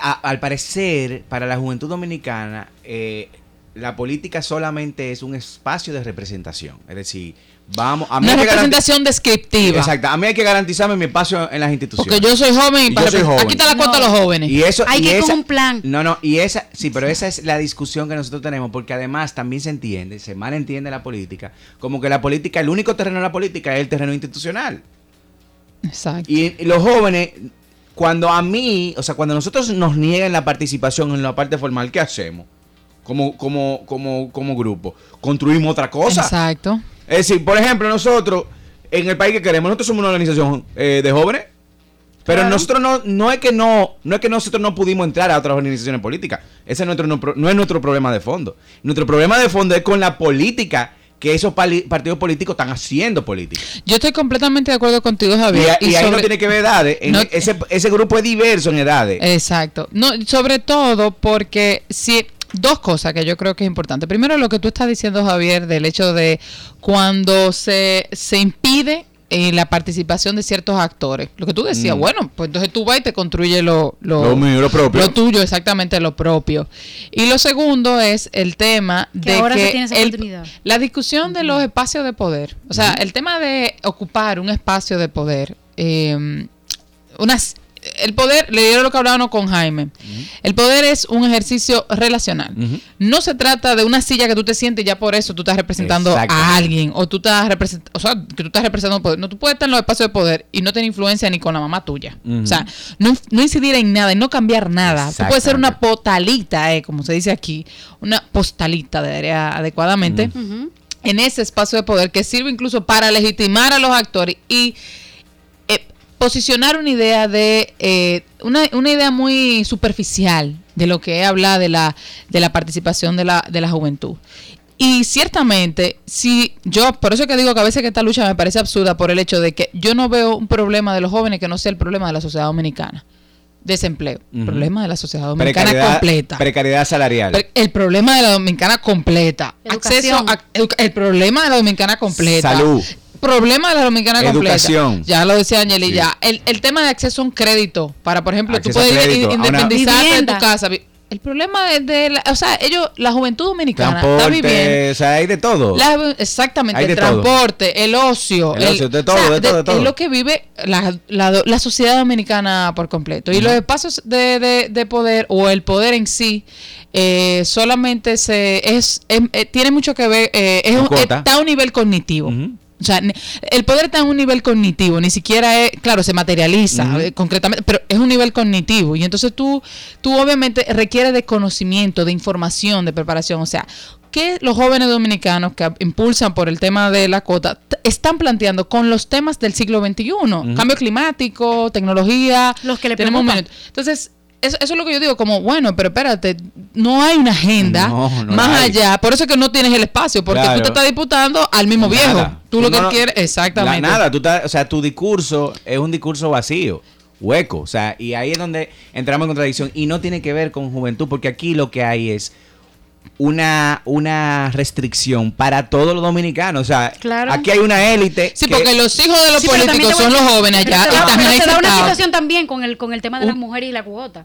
al parecer para la juventud dominicana eh, la política solamente es un espacio de representación, es decir, vamos a mí Una hay que garanti- representación descriptiva. Exacto, a mí hay que garantizarme mi espacio en las instituciones. Porque yo soy joven y, para yo soy joven. aquí está la cuota No. a los jóvenes. Y eso, Hay y que ir con esa- un plan. No, no, y esa, sí, pero esa es la discusión que nosotros tenemos, porque además también se entiende, se malentiende la política, como que la política, el único terreno de la política es el terreno institucional. Exacto. Y, y los jóvenes, cuando a mí, o sea, cuando nosotros nos niegan la participación en la parte formal, ¿qué hacemos? Como, como, como, como grupo, construimos otra cosa. Exacto. Es decir, por ejemplo, nosotros, en el país que queremos, nosotros somos una organización eh, de jóvenes, pero Claro. nosotros no, no es que no, no es que nosotros no pudimos entrar a otras organizaciones políticas. Ese es nuestro, no, es nuestro problema de fondo. Nuestro problema de fondo es con la política que esos partidos políticos están haciendo política. Yo estoy completamente de acuerdo contigo, Y, Javier. a- y ahí no tiene que ver edades. No- ese, ese grupo es diverso en edades. Exacto. No, sobre todo porque si dos cosas que yo creo que es importante. Primero, lo que tú estás diciendo, Javier, del hecho de cuando se, se impide eh, la participación de ciertos actores. Lo que tú decías, Mm. bueno, pues entonces tú vas y te construye lo, lo, Lo mío, lo propio. Lo tuyo, exactamente lo propio. Y lo segundo es el tema Que de ahora se que tiene esa el- oportunidad. la discusión de los espacios de poder. O sea, el tema de ocupar un espacio de poder. eh, unas, el poder, le dieron lo que hablábamos con Jaime. El poder es un ejercicio relacional. No se trata de una silla que tú te sientes y ya por eso tú estás representando a alguien o tú estás representando, o sea, que tú estás representando poder. No, tú puedes estar en los espacios de poder y no tener influencia ni con la mamá tuya. O sea, no, no incidir en nada y no cambiar nada. Tú puedes ser una potalita, eh, como se dice aquí, una postalita, diría adecuadamente Ujú. en ese espacio de poder que sirve incluso para legitimar a los actores y posicionar una idea de eh, una, una idea muy superficial de lo que habla de la de la participación de la de la juventud y ciertamente si yo por eso es que digo que a veces que esta lucha me parece absurda por el hecho de que yo no veo un problema de los jóvenes que no sea el problema de la sociedad dominicana desempleo problema de la sociedad dominicana Precariedad, completa precariedad salarial. El problema de la dominicana completa. Educación. Acceso a, edu- el problema de la dominicana completa. Salud. Problema de la dominicana Educación. completa. Ya lo decía Angeli, Sí. ya. El, el tema de acceso a un crédito para, por ejemplo, Acceso tú puedes crédito, independizarte de tu casa. El problema es de la, o sea, ellos, la juventud dominicana está Transporte, viviendo o sea, hay de todo. la- exactamente, Hay de el todo. transporte, el ocio. El ocio, de todo, de todo, de todo. Es lo que vive la, la- la sociedad dominicana por completo. Y los espacios de, de- de poder o el poder en sí eh, solamente se es, es- eh, tiene mucho que ver, eh, es está a un nivel cognitivo. Ujú. O sea, ne- el poder está en un nivel cognitivo, ni siquiera es, claro, se materializa eh, concretamente, pero es un nivel cognitivo. Y entonces tú, tú obviamente requiere de conocimiento, de información, de preparación. O sea, que los jóvenes dominicanos que impulsan por el tema de la cuota están planteando con los temas del siglo XXI, cambio climático, tecnología. Los que le tenemos. Entonces, eso, eso es lo que yo digo, como, bueno, pero espérate, no hay una agenda No, no más allá. Por eso es que no tienes el espacio, porque Claro. tú te estás disputando al mismo viejo. Tú lo que quieres, exactamente. la- nada, tú estás- o sea, tu discurso es un discurso vacío, hueco, o sea, y ahí es donde entramos en contradicción y no tiene que ver con juventud, porque aquí lo que hay es una, una restricción para todos los dominicanos, o sea, Claro. aquí hay una élite. Sí, que- porque los hijos de los Sí, pero políticos son a- los jóvenes pero allá. pero ahí se da una situación también con el, con el tema de las Un- mujeres y la cuota.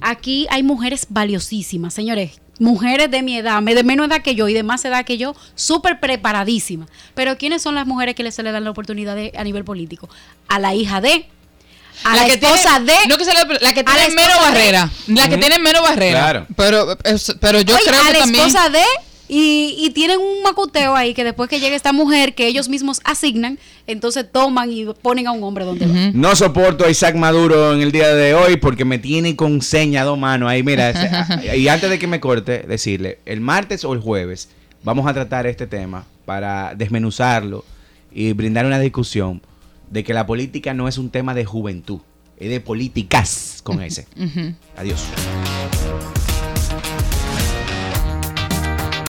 Aquí hay mujeres valiosísimas, señores. Mujeres de mi edad, me- de menos edad que yo y de más edad que yo, súper preparadísimas. Pero ¿quiénes son las mujeres que se le dan la oportunidad de- a nivel político? A la hija de, a la, que esposa tiene- de, No que sea la, la que la tiene menos esposa de- barrera. La que tiene menos barrera. Claro. Pero, es- pero yo Oye, creo a que la también. esposa de y, y tienen un macuteo ahí que después que llegue esta mujer que ellos mismos asignan, entonces toman y ponen a un hombre donde va. No soporto a Isaac Maduro en el día de hoy porque me tiene con seña dos manos ahí. Mira, ese- y antes de que me corte, decirle, el martes o el jueves vamos a tratar este tema para desmenuzarlo y brindar una discusión de que la política no es un tema de juventud, es de políticas con ese. Adiós.